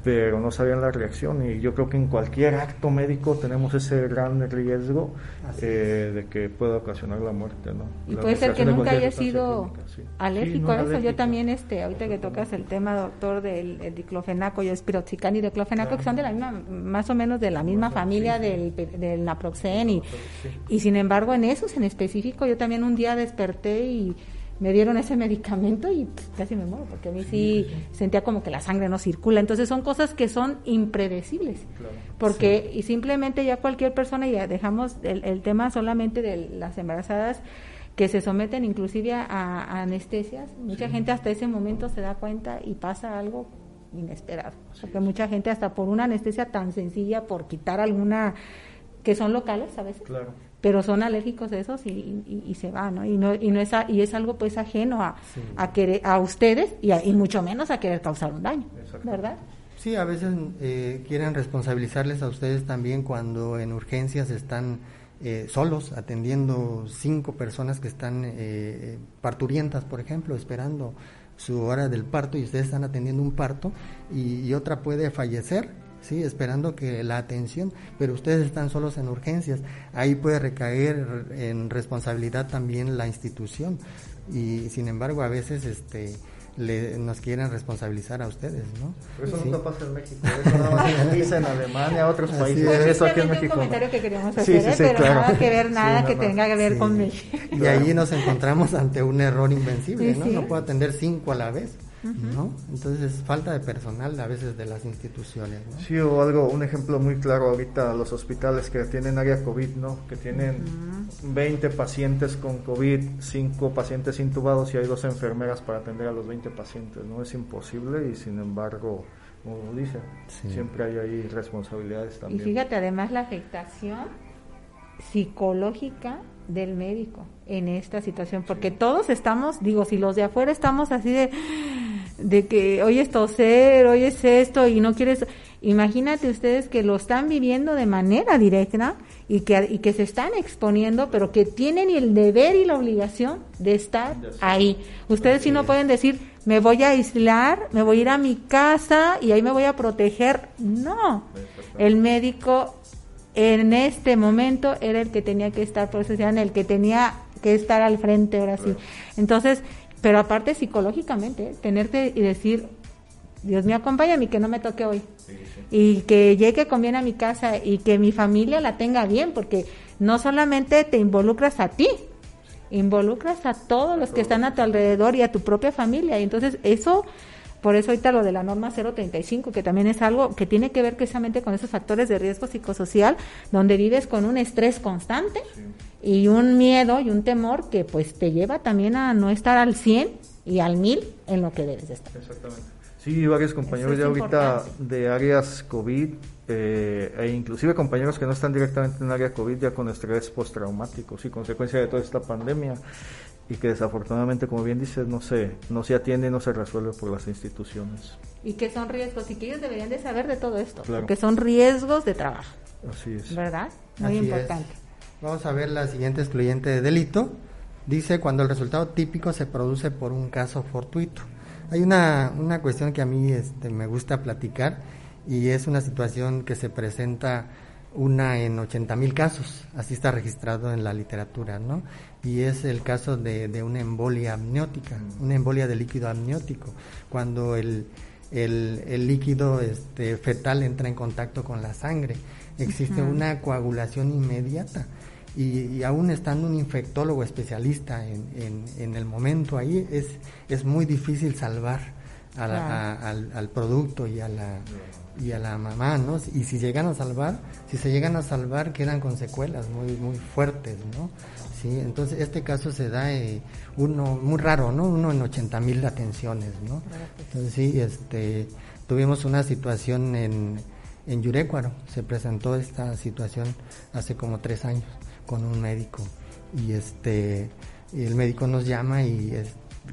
Pero no sabían la reacción y yo creo que en cualquier acto médico tenemos ese gran riesgo eh, de que pueda ocasionar la muerte, ¿no? Y puede ser que nunca haya sido alérgico a eso. Yo también, este, ahorita que tocas el tema, doctor, del diclofenaco y espiroxicam y diclofenaco, que son de la misma, más o menos de la misma familia del, del naproxen y, y sin embargo en esos en específico yo también un día desperté y me dieron ese medicamento y casi me muero, porque a mí sí, sentía como que la sangre no circula. Entonces son cosas que son impredecibles, porque y simplemente ya cualquier persona, ya dejamos el, tema solamente de las embarazadas que se someten inclusive a, anestesias, mucha gente hasta ese momento se da cuenta y pasa algo inesperado, porque mucha gente hasta por una anestesia tan sencilla, por quitar alguna, que son locales a veces, claro pero son alérgicos a esos y, se van, ¿no? Y no, y no es, y es algo pues ajeno a, a, querer, a ustedes y, y, mucho menos a querer causar un daño, ¿verdad? Sí, a veces eh, quieren responsabilizarles a ustedes también cuando en urgencias están eh, solos atendiendo cinco personas que están eh, parturientas, por ejemplo, esperando su hora del parto y ustedes están atendiendo un parto y otra puede fallecer ¿sí? esperando que la atención, pero ustedes están solos en urgencias. Ahí puede recaer en responsabilidad también la institución y sin embargo a veces este le, nos quieren responsabilizar a ustedes, ¿no? eso nunca pasa en México, eso nada más dice en Alemania, otros países, eso aquí en México. un comentario que queríamos hacer, ¿eh? pero nada que ver, nada que tenga que ver con México. Y ahí nos encontramos ante un error invencible, ¿no? No puedo atender cinco a la vez. ¿No? Entonces falta de personal a veces de las instituciones. ¿no? Sí, o algo, un ejemplo muy claro ahorita, los hospitales que tienen área COVID, ¿no? Que tienen 20 pacientes con COVID, 5 pacientes intubados y hay dos enfermeras para atender a los 20 pacientes, ¿no? Es imposible y sin embargo, como dice, siempre hay ahí responsabilidades también. Y fíjate, además la afectación psicológica del médico en esta situación, porque todos estamos, digo, si los de afuera estamos así de de que hoy es toser, hoy es esto y no quieres, imagínate ustedes que lo están viviendo de manera directa y que, y que se están exponiendo, pero que tienen el deber y la obligación de estar ahí. Ustedes sí no pueden decir, me voy a aislar, me voy a ir a mi casa y ahí me voy a proteger. No, el médico en este momento era el que tenía que estar procesando, el que tenía que estar al frente ahora sí. Entonces, pero aparte psicológicamente, tenerte y decir, Dios me acompaña a mí que no me toque hoy. Y que llegue con bien a mi casa y que mi familia la tenga bien, porque no solamente te involucras a ti, involucras a todos los que están a tu alrededor y a tu propia familia. Y entonces eso, por eso ahorita lo de la norma 035, que también es algo que tiene que ver precisamente con esos factores de riesgo psicosocial, donde vives con un estrés constante y un miedo y un temor que pues te lleva también a no estar al 100 y al 1000 en lo que debes estar. Exactamente. Sí, varios compañeros ya ahorita de áreas COVID eh, e inclusive compañeros que no están directamente en área COVID ya con estrés postraumático, sí, consecuencia de toda esta pandemia y que desafortunadamente, como bien dices, no se, no se atiende y no se resuelve por las instituciones. Y que son riesgos y que ellos deberían de saber de todo esto, porque son riesgos de trabajo. Así es. ¿Verdad? Muy importante. Vamos a ver la siguiente excluyente de delito. Dice cuando el resultado típico se produce por un caso fortuito. Hay una, una cuestión que a mí este, me gusta platicar y es una situación que se presenta una en 80 mil casos, así está registrado en la literatura, ¿no? Y es el caso de, de una embolia amniótica, una embolia de líquido amniótico, cuando el, el, el líquido este, fetal entra en contacto con la sangre, existe una coagulación inmediata y, aún estando un infectólogo especialista en, en, el momento ahí, es, es muy difícil salvar al, al, producto y a la y a la mamá, ¿no? Y si llegan a salvar, si se llegan a salvar, quedan con secuelas muy muy fuertes, ¿no? Sí, entonces este caso se da eh, uno muy raro, ¿no? Uno en 80 mil atenciones, ¿no? Entonces sí, este, tuvimos una situación en, en Yurecuaro, se presentó esta situación hace como tres años con un médico y este el médico nos llama y,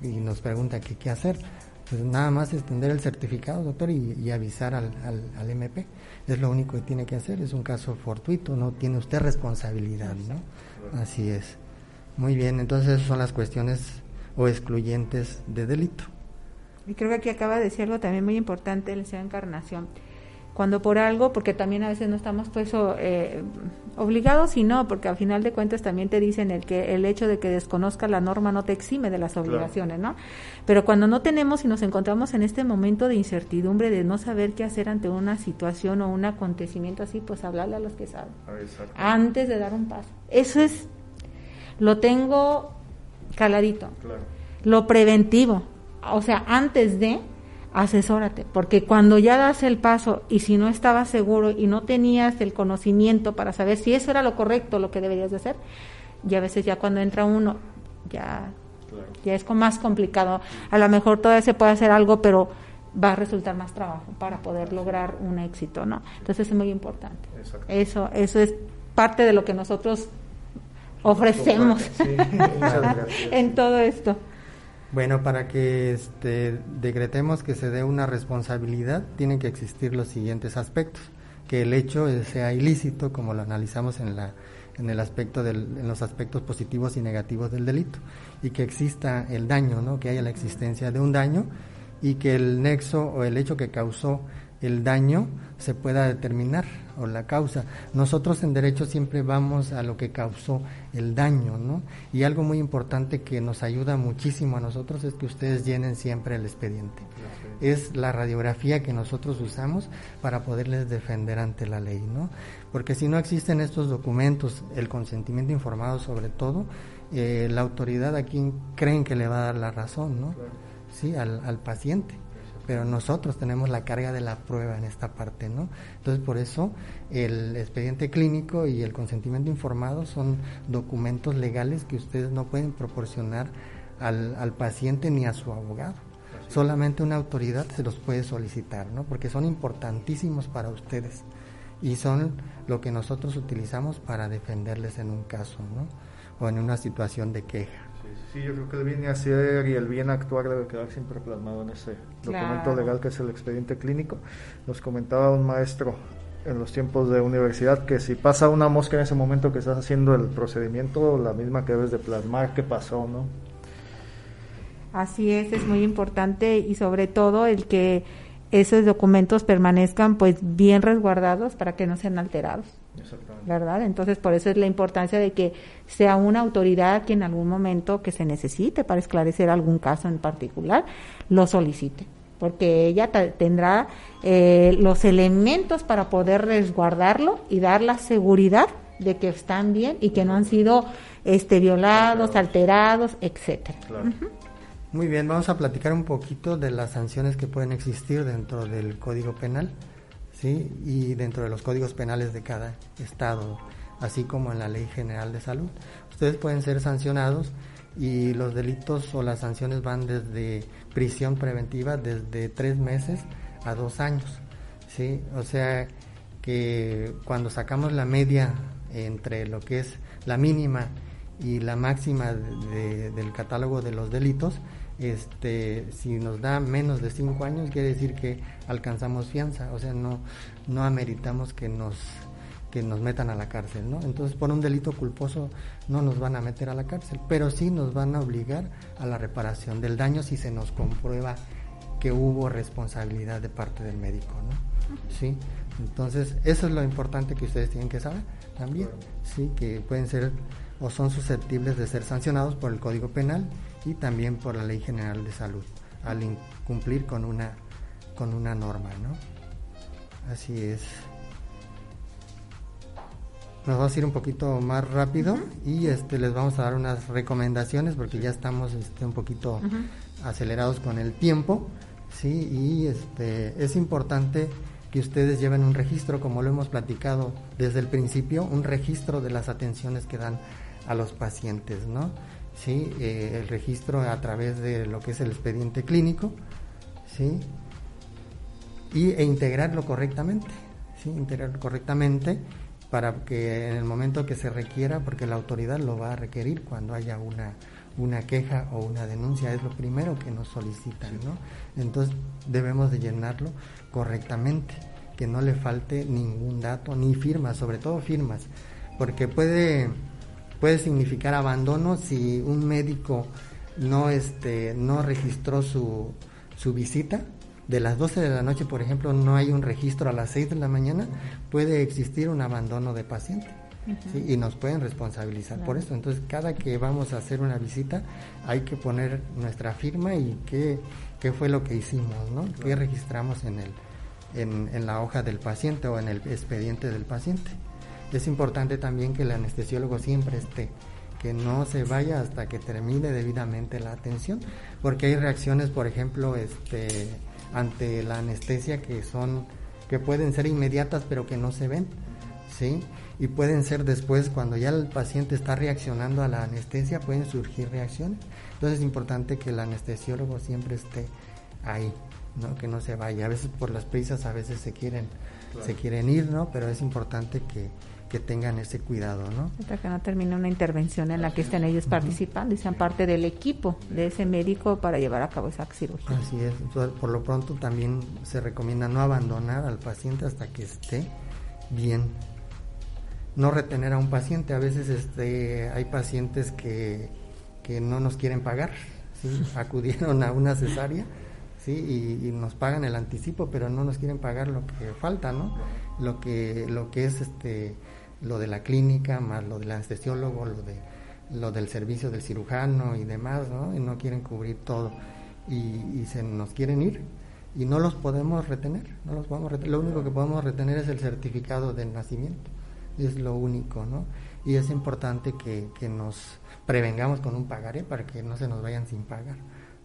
y nos pregunta qué qué hacer Entonces, nada más extender el certificado, doctor, y, avisar al, al, MP. Es lo único que tiene que hacer. Es un caso fortuito, no tiene usted responsabilidad, ¿no? Así es. Muy bien, entonces esas son las cuestiones o excluyentes de delito. Y creo que aquí acaba de decir algo también muy importante, el señor Encarnación cuando por algo, porque también a veces no estamos pues eh, obligados y no, porque al final de cuentas también te dicen el que el hecho de que desconozca la norma no te exime de las obligaciones, ¿no? Pero cuando no tenemos y nos encontramos en este momento de incertidumbre, de no saber qué hacer ante una situación o un acontecimiento así, pues hablarle a los que saben. Ah, antes de dar un paso. Eso es, lo tengo caladito. Lo preventivo. O sea, antes de asesórate, porque cuando ya das el paso y si no estabas seguro y no tenías el conocimiento para saber si eso era lo correcto, lo que deberías de hacer, ya a veces ya cuando entra uno, ya, ya es más complicado. A lo mejor todavía se puede hacer algo, pero va a resultar más trabajo para poder lograr un éxito, ¿no? Entonces es muy importante. Eso, eso es parte de lo que nosotros ofrecemos <laughs> en todo esto. Bueno, para que este, decretemos que se dé una responsabilidad, tienen que existir los siguientes aspectos. Que el hecho sea ilícito, como lo analizamos en, la, en, el aspecto del, en los aspectos positivos y negativos del delito, y que exista el daño, ¿no? que haya la existencia de un daño, y que el nexo o el hecho que causó el daño se pueda determinar o la causa. Nosotros en derecho siempre vamos a lo que causó el daño, ¿no? Y algo muy importante que nos ayuda muchísimo a nosotros es que ustedes llenen siempre el expediente. Es la radiografía que nosotros usamos para poderles defender ante la ley, ¿no? Porque si no existen estos documentos, el consentimiento informado sobre todo, eh, la autoridad a quien creen que le va a dar la razón, ¿no? Sí, al, al paciente pero nosotros tenemos la carga de la prueba en esta parte, ¿no? Entonces, por eso el expediente clínico y el consentimiento informado son documentos legales que ustedes no pueden proporcionar al, al paciente ni a su abogado. Solamente una autoridad se los puede solicitar, ¿no? Porque son importantísimos para ustedes y son lo que nosotros utilizamos para defenderles en un caso, ¿no? O en una situación de queja. Sí, yo creo que el bien hacer y el bien actuar debe quedar siempre plasmado en ese documento legal que es el expediente clínico. Nos comentaba un maestro en los tiempos de universidad que si pasa una mosca en ese momento que estás haciendo el procedimiento, la misma que debes de plasmar que pasó, ¿no? Así es, es muy importante y sobre todo el que esos documentos permanezcan pues bien resguardados para que no sean alterados. ¿Verdad? Entonces, por eso es la importancia de que sea una autoridad que en algún momento que se necesite para esclarecer algún caso en particular, lo solicite, porque ella tendrá eh, los elementos para poder resguardarlo y dar la seguridad de que están bien y que no han sido este, violados, alterados, etcétera. Muy bien, vamos a platicar un poquito de las sanciones que pueden existir dentro del Código Penal. ¿Sí? y dentro de los códigos penales de cada estado, así como en la Ley General de Salud. Ustedes pueden ser sancionados y los delitos o las sanciones van desde prisión preventiva desde tres meses a dos años, ¿sí? O sea que cuando sacamos la media entre lo que es la mínima y la máxima del catálogo de los delitos, este, si nos da menos de cinco años, quiere decir que alcanzamos fianza, o sea, no, no ameritamos que nos, que nos metan a la cárcel, ¿no? Entonces, por un delito culposo no nos van a meter a la cárcel, pero sí nos van a obligar a la reparación del daño si se nos comprueba que hubo responsabilidad de parte del médico, ¿no? Sí, entonces eso es lo importante que ustedes tienen que saber también, sí, que pueden ser o son susceptibles de ser sancionados por el Código Penal y también por la Ley General de Salud al incumplir con una con una norma, ¿no? Así es. Nos vamos a ir un poquito más rápido y este les vamos a dar unas recomendaciones porque ya estamos este, un poquito acelerados con el tiempo, sí, y este es importante que ustedes lleven un registro, como lo hemos platicado desde el principio, un registro de las atenciones que dan a los pacientes, ¿no? ¿Sí? Eh, el registro a través de lo que es el expediente clínico, ¿sí? Y, e integrarlo correctamente, ¿sí? Integrarlo correctamente para que en el momento que se requiera, porque la autoridad lo va a requerir cuando haya una, una queja o una denuncia, es lo primero que nos solicitan, ¿no? Entonces debemos de llenarlo correctamente, que no le falte ningún dato, ni firmas, sobre todo firmas, porque puede, puede significar abandono si un médico no, este, no registró su, su visita, de las 12 de la noche, por ejemplo, no hay un registro a las 6 de la mañana, puede existir un abandono de paciente. y nos pueden responsabilizar por eso. Entonces, cada que vamos a hacer una visita, hay que poner nuestra firma y qué, qué fue lo que hicimos, ¿no? qué registramos en, el, en, en la hoja del paciente o en el expediente del paciente. Es importante también que el anestesiólogo siempre esté que no se vaya hasta que termine debidamente la atención, porque hay reacciones, por ejemplo, este, ante la anestesia que son que pueden ser inmediatas pero que no se ven, ¿sí? Y pueden ser después cuando ya el paciente está reaccionando a la anestesia pueden surgir reacciones. Entonces es importante que el anestesiólogo siempre esté ahí, ¿no? Que no se vaya. A veces por las prisas a veces se quieren se quieren ir, ¿no? Pero es importante que que tengan ese cuidado, ¿no? Hasta que no termine una intervención en la que estén ellos participando y sean parte del equipo de ese médico para llevar a cabo esa cirugía. Así es, por lo pronto también se recomienda no abandonar al paciente hasta que esté bien. No retener a un paciente, a veces este, hay pacientes que, que no nos quieren pagar, ¿sí? <laughs> acudieron a una cesárea ¿sí? Y, y, nos pagan el anticipo, pero no nos quieren pagar lo que falta, ¿no? Lo que, lo que es este lo de la clínica, más lo del anestesiólogo, lo de lo del servicio del cirujano y demás, ¿no? Y no quieren cubrir todo y, se nos quieren ir y no los podemos retener, no los podemos retener. Lo único que podemos retener es el certificado del nacimiento, es lo único, ¿no? Y es importante que, que nos prevengamos con un pagaré para que no se nos vayan sin pagar,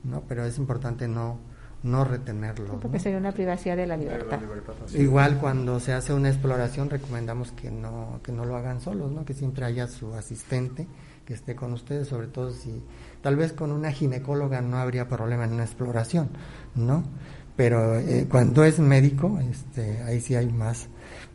¿no? Pero es importante no no retenerlo. porque sería una privacidad de la libertad. Igual cuando se hace una exploración recomendamos que no que no lo hagan solos, ¿no? Que siempre haya su asistente que esté con ustedes, sobre todo si tal vez con una ginecóloga no habría problema en una exploración, ¿no? Pero eh, cuando es médico, este, ahí sí hay más.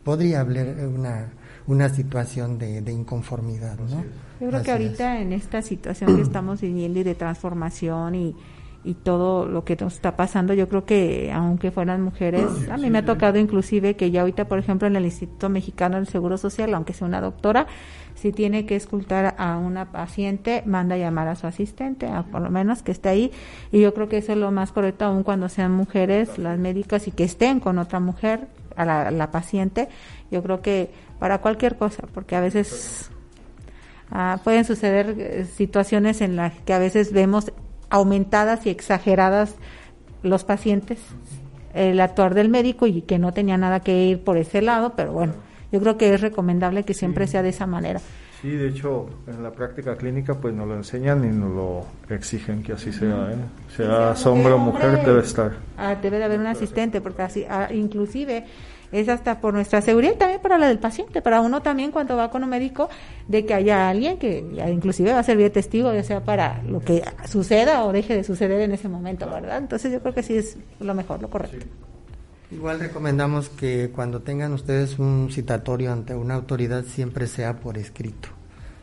Podría haber una una situación de, de inconformidad, ¿no? Yo creo que ahorita en esta situación que estamos viviendo y de transformación y y todo lo que nos está pasando, yo creo que aunque fueran mujeres, a mí me ha tocado inclusive que ya ahorita, por ejemplo, en el Instituto Mexicano del Seguro Social, aunque sea una doctora, si tiene que escultar a una paciente, manda a llamar a su asistente, a por lo menos que esté ahí, y yo creo que eso es lo más correcto aún cuando sean mujeres las médicas y que estén con otra mujer, a la, la paciente, yo creo que para cualquier cosa, porque a veces ah, pueden suceder eh, situaciones en las que a veces vemos aumentadas y exageradas los pacientes, el actuar del médico y que no tenía nada que ir por ese lado, pero bueno, yo creo que es recomendable que siempre sea de esa manera. Sí, de hecho, en la práctica clínica pues nos lo enseñan y nos lo exigen que así sea, ¿eh? sea hombre o mujer, debe estar. Ah, debe de haber un asistente, porque así, ah, inclusive es hasta por nuestra seguridad y también para la del paciente, para uno también cuando va con un médico, de que haya alguien que inclusive va a servir de testigo, ya sea para lo que suceda o deje de suceder en ese momento, ¿verdad? Entonces yo creo que sí es lo mejor, lo correcto. Igual recomendamos que cuando tengan ustedes un citatorio ante una autoridad siempre sea por escrito.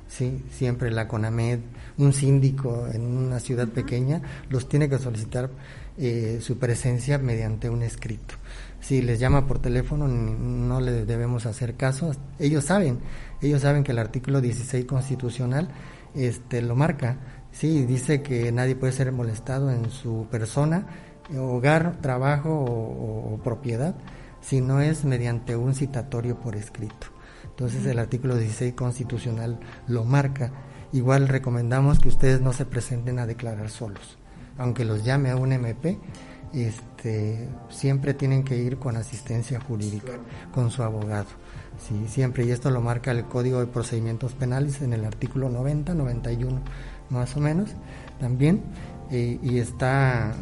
Sí, siempre la CONAMED, un síndico en una ciudad pequeña los tiene que solicitar eh, su presencia mediante un escrito si les llama por teléfono no les debemos hacer caso. Ellos saben, ellos saben que el artículo 16 constitucional este lo marca. Sí, dice que nadie puede ser molestado en su persona, hogar, trabajo o, propiedad si no es mediante un citatorio por escrito. Entonces el artículo 16 constitucional lo marca. Igual recomendamos que ustedes no se presenten a declarar solos. Aunque los llame a un MP, este, siempre tienen que ir con asistencia jurídica, con su abogado. Sí, siempre, y esto lo marca el Código de Procedimientos Penales en el artículo 90, 91 más o menos, también, eh, y está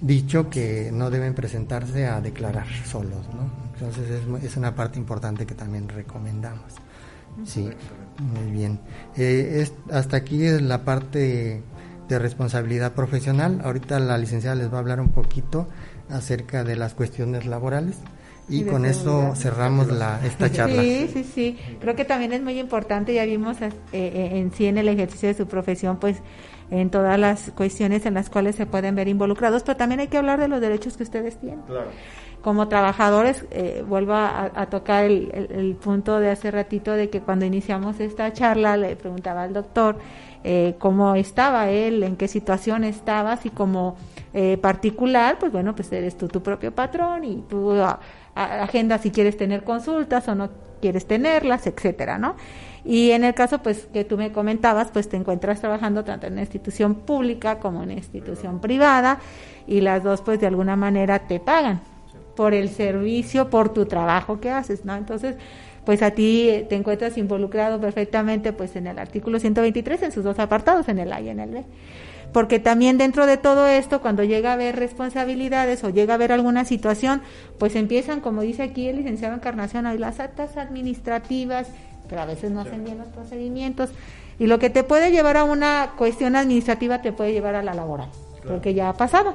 dicho que no deben presentarse a declarar solos, ¿no? Entonces es, es una parte importante que también recomendamos. Sí, muy bien. Eh, es, hasta aquí es la parte de responsabilidad profesional. Ahorita la licenciada les va a hablar un poquito acerca de las cuestiones laborales y, con eso cerramos la, esta charla. Sí, sí, sí. Creo que también es muy importante, ya vimos eh, eh, en sí en el ejercicio de su profesión, pues en todas las cuestiones en las cuales se pueden ver involucrados, pero también hay que hablar de los derechos que ustedes tienen. Como trabajadores, eh, vuelvo a, tocar el, punto de hace ratito de que cuando iniciamos esta charla le preguntaba al doctor eh, cómo estaba él, en qué situación estabas y como eh, particular, pues bueno, pues eres tú tu propio patrón y tú agenda si quieres tener consultas o no quieres tenerlas, etcétera, ¿no? Y en el caso, pues, que tú me comentabas, pues te encuentras trabajando tanto en una institución pública como en una institución privada y las dos, pues, de alguna manera te pagan por el servicio, por tu trabajo que haces, ¿no? Entonces, pues a ti te encuentras involucrado perfectamente, pues, en el artículo 123, en sus dos apartados, en el A y en el B porque también dentro de todo esto, cuando llega a haber responsabilidades o llega a haber alguna situación, pues empiezan, como dice aquí el licenciado Encarnación, hay las actas administrativas pero a veces no hacen bien los procedimientos. Y lo que te puede llevar a una cuestión administrativa te puede llevar a la laboral, porque ya ha pasado,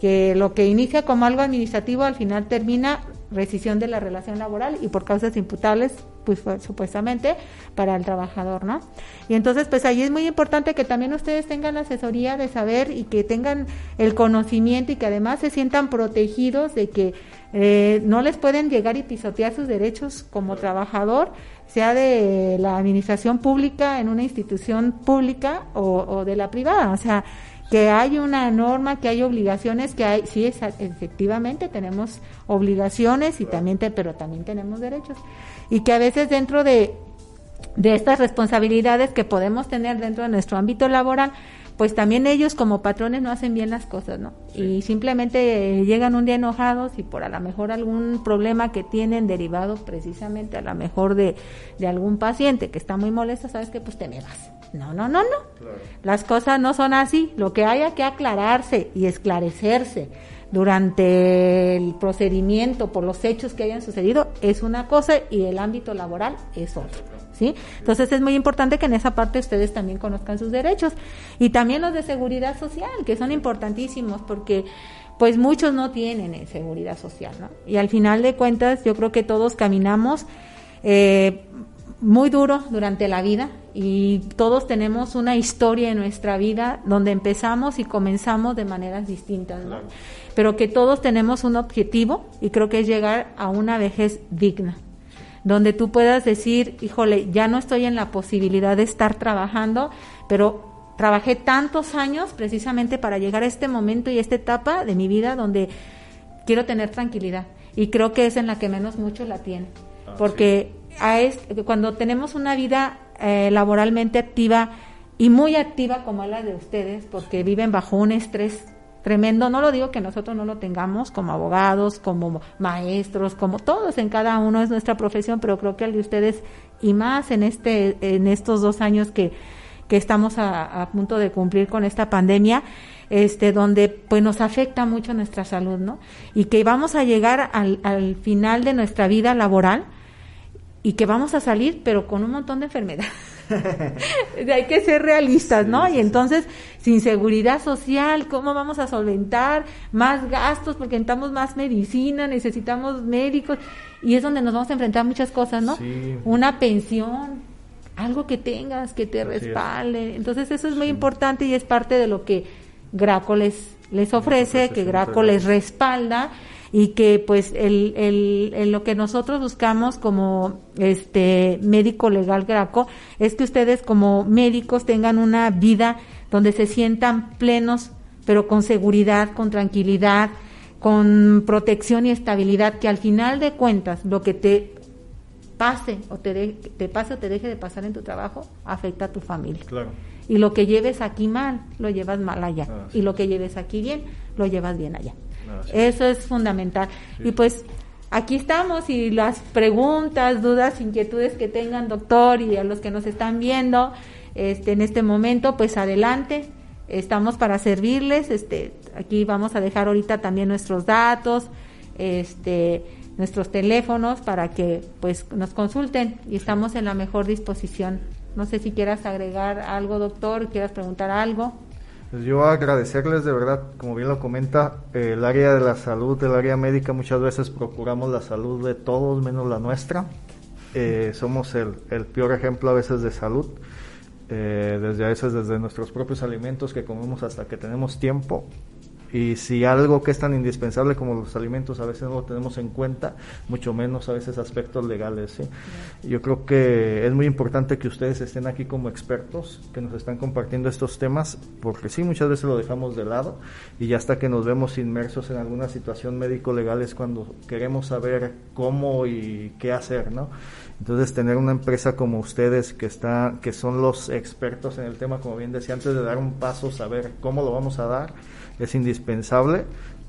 que lo que inicia como algo administrativo al final termina rescisión de la relación laboral y por causas imputables, pues supuestamente para el trabajador, ¿no? Y entonces, pues ahí es muy importante que también ustedes tengan la asesoría de saber y que tengan el conocimiento y que además se sientan protegidos de que eh, no les pueden llegar y pisotear sus derechos como trabajador sea de la administración pública en una institución pública o, de la privada. O sea, que hay una norma, que hay obligaciones, que hay, sí, efectivamente tenemos obligaciones y también, pero también tenemos derechos. Y que a veces dentro de, de estas responsabilidades que podemos tener dentro de nuestro ámbito laboral, pues también ellos como patrones no hacen bien las cosas, ¿no? Y simplemente llegan un día enojados y por a lo mejor algún problema que tienen derivado precisamente a lo mejor de, de algún paciente que está muy molesto, sabes que pues te me vas. No, no, no, no. Las cosas no son así. Lo que haya que aclararse y esclarecerse durante el procedimiento por los hechos que hayan sucedido es una cosa y el ámbito laboral es otro. ¿sí? Entonces es muy importante que en esa parte ustedes también conozcan sus derechos y también los de seguridad social, que son importantísimos porque pues muchos no tienen eh, seguridad social, ¿no? Y al final de cuentas yo creo que todos caminamos eh, muy duro durante la vida y todos tenemos una historia en nuestra vida donde empezamos y comenzamos de maneras distintas. Pero que todos tenemos un objetivo y creo que es llegar a una vejez digna donde tú puedas decir, híjole, ya no estoy en la posibilidad de estar trabajando, pero trabajé tantos años precisamente para llegar a este momento y esta etapa de mi vida donde quiero tener tranquilidad. Y creo que es en la que menos muchos la tienen. Ah, porque a cuando tenemos una vida eh, laboralmente activa y muy activa como la de ustedes, porque viven bajo un estrés tremendo. No lo digo que nosotros no lo tengamos como abogados, como maestros, como todos en cada uno es nuestra profesión, pero creo que el de ustedes y más en este, en estos dos años que, que estamos a, punto de cumplir con esta pandemia, este, donde pues nos afecta mucho nuestra salud, ¿no? Y que vamos a llegar al, al final de nuestra vida laboral y que vamos a salir, pero con un montón de enfermedades. <laughs> Hay que ser realistas, ¿no? y entonces, sin seguridad social, ¿cómo vamos a solventar más gastos? Porque necesitamos más medicina, necesitamos médicos, y es donde nos vamos a enfrentar a muchas cosas, ¿no? Una pensión, algo que tengas, que te respalde. Entonces, eso es muy importante y es parte de lo que Graco les, les ofrece, que Graco les respalda y que pues el, el, lo que nosotros buscamos como este médico legal Graco es que ustedes como médicos tengan una vida donde se sientan plenos pero con seguridad, con tranquilidad, con protección y estabilidad, que al final de cuentas lo que te pase o te, te pase o te deje de pasar en tu trabajo afecta a tu familia. Claro. Y lo que lleves aquí mal, lo llevas mal allá. Ah, y lo que lleves aquí bien, lo llevas bien allá. Eso es fundamental. Y pues aquí estamos y las preguntas, dudas, inquietudes que tengan, doctor, y a los que nos están viendo este, en este momento, pues adelante. Estamos para servirles. Este, aquí vamos a dejar ahorita también nuestros datos, este, nuestros teléfonos para que pues nos consulten y estamos en la mejor disposición. No sé si quieras agregar algo, doctor, quieras preguntar algo. Pues yo agradecerles de verdad, como bien lo comenta, el área de la salud, el área médica, muchas veces procuramos la salud de todos menos la nuestra. Eh, somos el, peor ejemplo a veces de salud. eh, desde a veces desde nuestros propios alimentos que comemos hasta que tenemos tiempo y si algo que es tan indispensable como los alimentos a veces no lo tenemos en cuenta, mucho menos a veces aspectos legales. ¿sí? Yo creo que es muy importante que ustedes estén aquí como expertos, que nos están compartiendo estos temas, porque sí, muchas veces lo dejamos de lado y ya hasta que nos vemos inmersos en alguna situación médico-legal es cuando queremos saber cómo y qué hacer, ¿no? Entonces tener una empresa como ustedes que está, que son los expertos en el tema, como bien decía, antes de dar un paso, saber cómo lo vamos a dar, es indispensable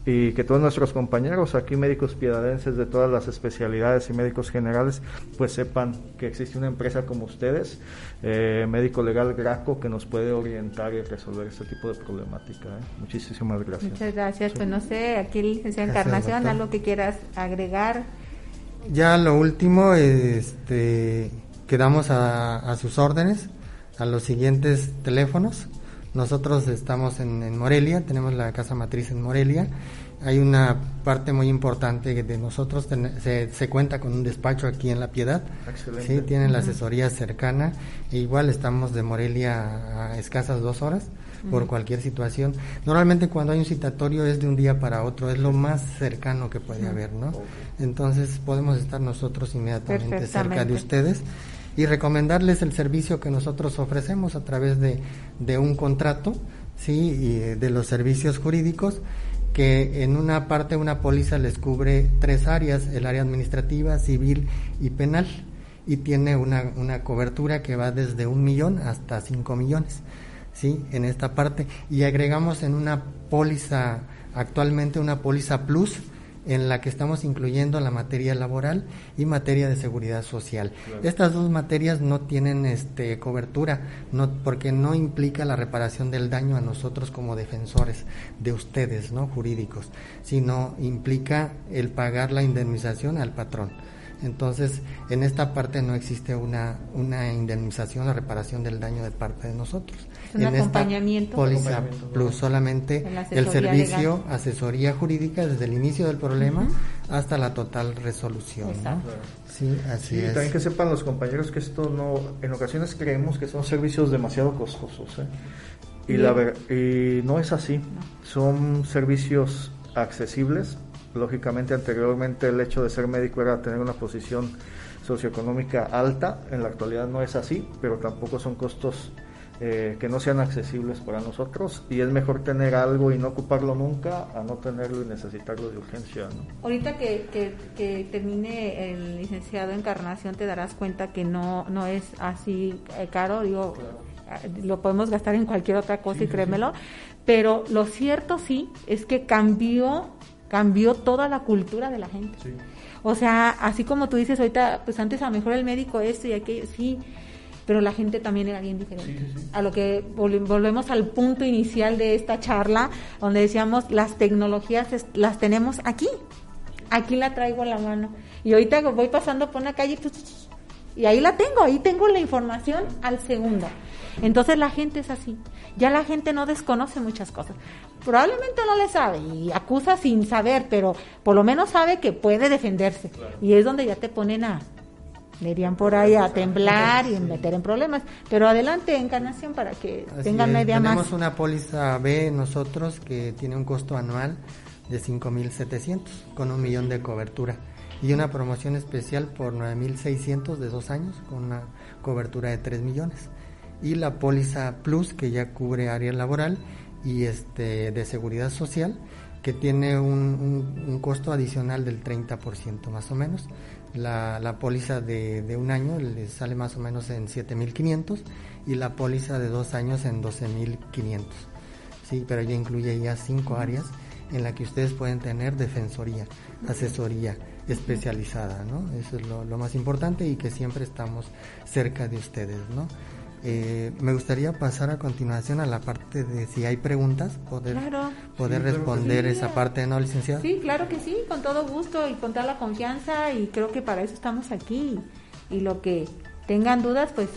y que todos nuestros compañeros aquí médicos piedadenses de todas las especialidades y médicos generales pues sepan que existe una empresa como ustedes eh, médico legal Graco que nos puede orientar y resolver este tipo de problemática ¿eh? muchísimas gracias. Muchas gracias. Pues no sé aquí licenciada Encarnación algo que quieras agregar ya lo último este quedamos a, a sus órdenes a los siguientes teléfonos nosotros estamos en, Morelia, tenemos la casa matriz en Morelia. Hay una parte muy importante de nosotros, se, cuenta con un despacho aquí en La Piedad. Excelente. Sí, tienen la asesoría cercana. E igual estamos de Morelia a escasas dos horas por cualquier situación. Normalmente cuando hay un citatorio es de un día para otro, es lo más cercano que puede haber, ¿no? Entonces podemos estar nosotros inmediatamente cerca de ustedes y recomendarles el servicio que nosotros ofrecemos a través de, de un contrato, sí, y de los servicios jurídicos que en una parte una póliza les cubre tres áreas, el área administrativa, civil y penal, y tiene una, una cobertura que va desde un millón hasta cinco millones, ¿sí? En esta parte. Y agregamos en una póliza, actualmente una póliza plus, en la que estamos incluyendo la materia laboral y materia de seguridad social. Estas dos materias no tienen este cobertura, no porque no implica la reparación del daño a nosotros como defensores de ustedes, no jurídicos, sino implica el pagar la indemnización al patrón. Entonces, en esta parte no existe una, una indemnización o reparación del daño de parte de nosotros. Un en acompañamiento. póliza plus solamente el servicio, asesoría jurídica desde el inicio del problema hasta la total resolución. Sí, así es. También que sepan los compañeros que esto no, en ocasiones creemos que son servicios demasiado costosos. ¿eh? Y, la y no es así. Son servicios accesibles Lógicamente, anteriormente el hecho de ser médico era tener una posición socioeconómica alta, en la actualidad no es así, pero tampoco son costos eh, que no sean accesibles para nosotros y es mejor tener algo y no ocuparlo nunca a no tenerlo y necesitarlo de urgencia. Ahorita que, que, termine el licenciado Encarnación te darás cuenta que no, no es así eh, caro, digo, lo podemos gastar en cualquier otra cosa y créemelo, pero lo cierto sí es que cambió cambió toda la cultura de la gente. O sea, así como tú dices ahorita, pues antes a lo mejor el médico esto y aquello, sí, pero la gente también era bien diferente. A lo que volvemos al punto inicial de esta charla, donde decíamos, las tecnologías las tenemos aquí, aquí la traigo a la mano. Y ahorita voy pasando por una calle y ahí la tengo, ahí tengo la información al segundo. Entonces la gente es así. Ya la gente no desconoce muchas cosas. Probablemente no le sabe y acusa sin saber, pero por lo menos sabe que puede defenderse. Y es donde ya te ponen a, dirían por ahí, a temblar y meter en problemas. Pero adelante, Encarnación, para que tengan una idea más. Tenemos una póliza B nosotros que tiene un costo anual de 5.700 con un millón de cobertura y una promoción especial por 9.600 de dos años con una cobertura de 3 millones y la póliza Plus que ya cubre área laboral y este de seguridad social que tiene un, costo adicional del 30% más o menos. La, la póliza de, de, un año le sale más o menos en 7.500 y la póliza de dos años en 12.500. Sí, pero ya incluye ya cinco áreas en la que ustedes pueden tener defensoría, asesoría especializada, ¿no? Eso es lo, lo más importante y que siempre estamos cerca de ustedes, ¿no? Eh, me gustaría pasar a continuación a la parte de si hay preguntas, poder, poder responder esa parte, ¿no, licenciada? Sí, claro que sí, con todo gusto y con toda la confianza y creo que para eso estamos aquí. Y lo que tengan dudas, pues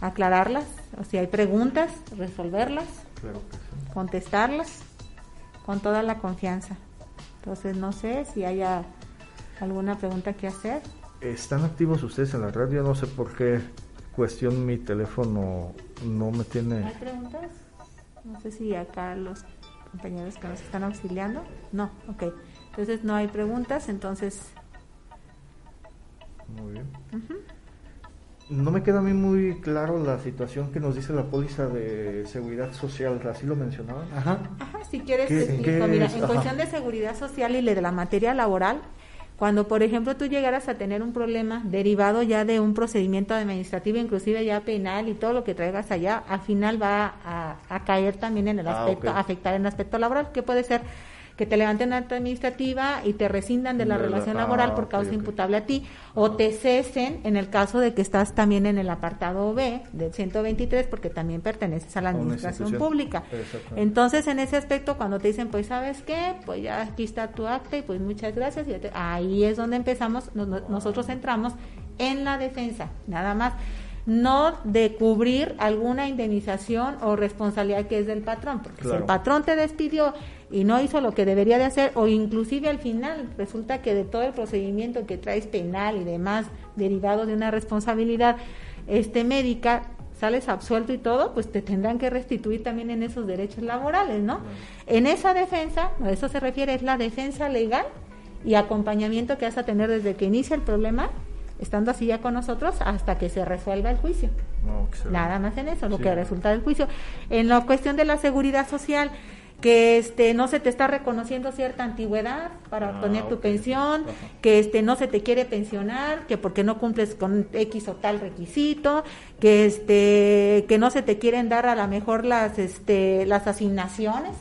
aclararlas, o si hay preguntas, resolverlas, contestarlas con toda la confianza. Entonces, no sé si haya alguna pregunta que hacer. ¿Están activos ustedes en la radio? No sé por qué cuestión mi teléfono no me tiene... ¿Hay preguntas? No sé si acá los compañeros que nos están auxiliando. No, ok. Entonces no hay preguntas, entonces... Muy bien. No me queda a mí muy claro la situación que nos dice la póliza de seguridad social, así lo mencionaban. Ajá. Ajá, si quieres, ¿Qué- te explico. qué Mira, es? en Ajá. cuestión de seguridad social y de la materia laboral, cuando, por ejemplo, tú llegaras a tener un problema derivado ya de un procedimiento administrativo, inclusive ya penal y todo lo que traigas allá, al final va a, a caer también en el Ah, aspecto, ok. afectar en el aspecto laboral, que puede ser que te levanten acta administrativa y te rescindan de la la- relación ah, laboral por ok, causa imputable a ti, o te cesen en el caso de que estás también en el apartado B del 123, porque también perteneces a la administración pública. Entonces, en ese aspecto, cuando te dicen, pues, ¿sabes qué? Pues ya aquí está tu acta y pues muchas gracias. y te- ahí es donde empezamos, no- no- nosotros entramos en la defensa, nada más. No de cubrir alguna indemnización o responsabilidad que es del patrón, porque si el patrón te despidió y no hizo lo que debería de hacer, o inclusive al final resulta que de todo el procedimiento que traes penal y demás derivado de una responsabilidad este médica sales absuelto y todo, pues te tendrán que restituir también en esos derechos laborales, ¿no? En esa defensa, a eso se refiere, es la defensa legal y acompañamiento que vas a tener desde que inicia el problema, estando así ya con nosotros, hasta que se resuelva el juicio. Excelente. Nada más en eso, lo Sí. que resulta del juicio. En la cuestión de la seguridad social, que este no se te está reconociendo cierta antigüedad para Ah, obtener tu pensión, Ajá. que este no se te quiere pensionar, que porque no cumples con X o tal requisito, que este que no se te quieren dar a lo mejor las este las asignaciones,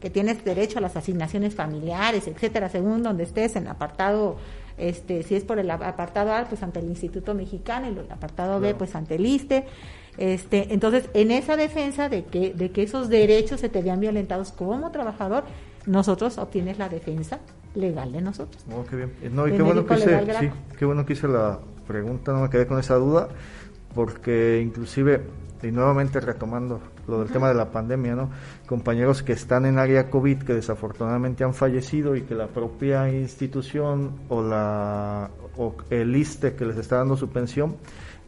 que tienes derecho a las asignaciones familiares, etcétera, según donde estés en el apartado este si es por el apartado A, pues ante el Instituto Mexicano y el apartado B pues ante el ISTE. Este, entonces, en esa defensa de que, de que esos derechos se te vean violentados como trabajador, nosotros obtienes la defensa legal de nosotros. Oh, qué bien. No, y qué bueno que hice, sí, qué bueno que hice la pregunta, no me quedé con esa duda, porque inclusive, y nuevamente retomando lo del tema de la pandemia, ¿no? Compañeros que están en área COVID que desafortunadamente han fallecido y que la propia institución o la o el ISTE que les está dando su pensión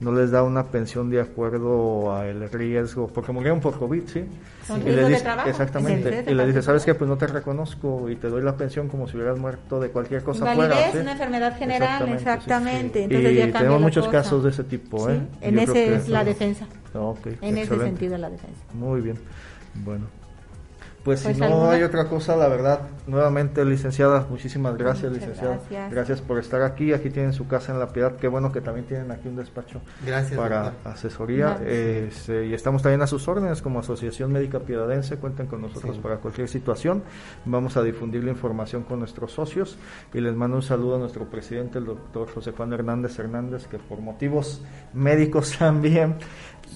no les da una pensión de acuerdo al riesgo, porque murieron por COVID, ¿sí? Con Y de dice, exactamente, sí, sí, y les dice, sí. ¿sabes qué? Pues no te reconozco y te doy la pensión como si hubieras muerto de cualquier cosa Invalidez, fuera. ¿sí? una enfermedad general, sí, exactamente. sí. Entonces y ya cambia tenemos muchos cosa. casos de ese tipo, Sí, ¿eh? en Yo ese es la defensa. Ok, En ese sentido la defensa. Muy bien. Bueno. Pues, Pues, si no ¿alguna? hay otra cosa, la verdad, nuevamente, licenciada, muchísimas gracias, Muchas licenciada. gracias. por estar aquí. Aquí tienen su casa en La Piedad. Qué bueno que también tienen aquí un despacho Gracias, para doctor. asesoría. Gracias. Este, y estamos también a sus órdenes como Asociación Médica Piedadense. Cuenten con nosotros Sí. para cualquier situación. Vamos a difundir la información con nuestros socios. Y les mando un saludo a nuestro presidente, el doctor José Juan Hernández Hernández, que por motivos médicos <laughs> también,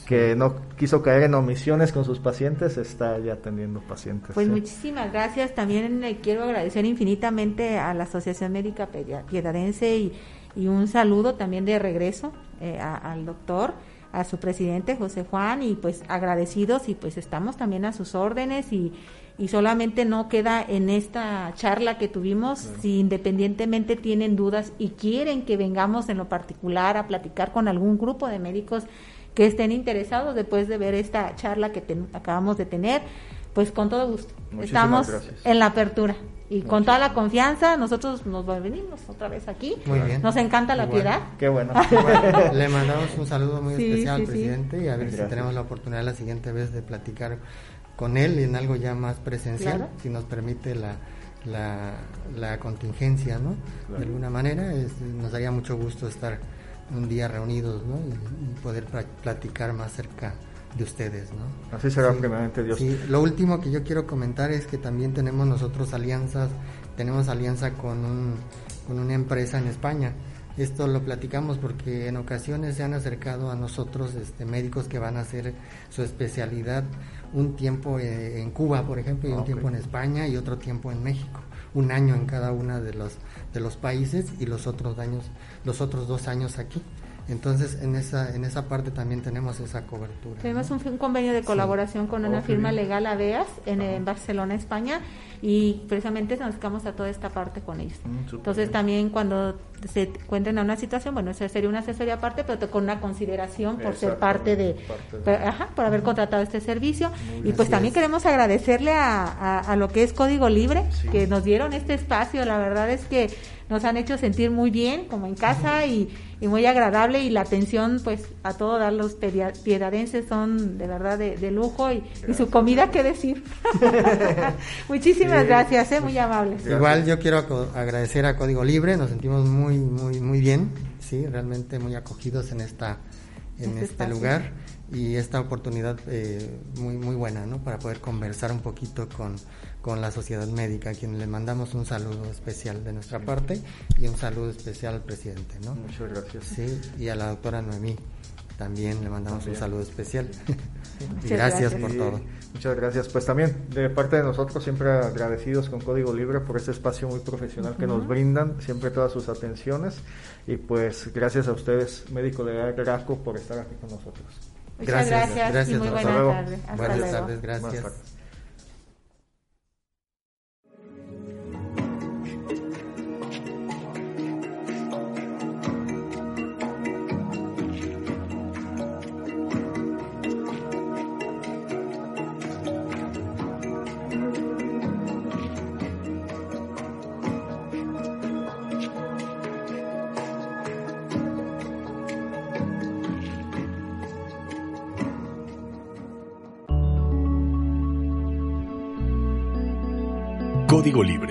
que no quiso caer en omisiones con sus pacientes, está ya atendiendo pacientes. Pues ¿sí? muchísimas gracias. También eh, quiero agradecer infinitamente a la Asociación Médica Piedadense y, y un saludo también de regreso eh, a- al doctor, a su presidente José Juan y pues agradecidos y pues estamos también a sus órdenes y, y solamente no queda en esta charla que tuvimos si independientemente tienen dudas y quieren que vengamos en lo particular a platicar con algún grupo de médicos que estén interesados después de ver esta charla que ten- acabamos de tener, pues con todo gusto. Muchísimas Estamos gracias. en la apertura y con toda la confianza nosotros nos venimos otra vez aquí. Muy bien. Nos encanta la piedad. Qué bueno. Bueno, <laughs> le mandamos un saludo muy Sí, especial sí, al sí. presidente y a ver Gracias. si tenemos la oportunidad la siguiente vez de platicar con él en algo ya más presencial, Claro. si nos permite la, la, la contingencia, ¿no? Claro. De alguna manera, es- nos daría mucho gusto estar un día reunidos, ¿no? Y, y poder pla- platicar más cerca de ustedes, ¿no? Así será Sí. primeramente Dios. Sí, lo último que yo quiero comentar es que también tenemos nosotros alianzas, tenemos alianza con, un, con una empresa en España. Esto lo platicamos porque en ocasiones se han acercado a nosotros este, médicos que van a hacer su especialidad un tiempo eh, en Cuba, por ejemplo, y Ah, un ok. tiempo en España y otro tiempo en México. Un año en cada uno de los, de los países y los otros, años, los otros dos años aquí. Entonces, en esa, en esa parte también tenemos esa cobertura. Tenemos ¿no? un, un convenio de colaboración con una firma legal Aveas en, en Barcelona, España. Y precisamente nos dedicamos a toda esta parte con ellos. Mm, Entonces también cuando se encuentren en una situación, bueno, eso sería una asesoría aparte, pero con una consideración por ser parte de, parte de- por- ajá, por haber contratado este servicio. y pues también es. queremos agradecerle a, a- a lo que es Código Libre, Sí. que nos dieron este espacio. La verdad es que nos han hecho sentir muy bien, como en casa, y, y muy agradable. Y la atención, pues, a todos dar los piedadenses son de verdad de, de lujo. Y, y su comida, ¿qué decir? <laughs> <laughs> Muchísimas Sí. gracias, ¿eh? muy amables. Gracias. Igual yo quiero agradecer a Código Libre, nos sentimos muy, muy, muy bien, sí, realmente muy acogidos en esta, en Este este, lugar y esta oportunidad eh, muy, muy buena, ¿no? Para poder conversar un poquito con, con la sociedad médica, a quien le mandamos un saludo especial de nuestra parte y un saludo especial al presidente, ¿no? Muchas gracias. Sí, y a la doctora Noemí también le mandamos También. un saludo especial. <laughs> y Muchas gracias, gracias. por Sí, todo. Muchas gracias. Pues también de parte de nosotros siempre agradecidos con Código Libre por este espacio muy profesional que nos brindan, siempre todas sus atenciones y pues gracias a ustedes, médico de Graco, por estar aquí con nosotros. Muchas gracias, gracias, y muy hasta buenas luego. tardes. Hasta Buenas luego. tardes, gracias. Código Libre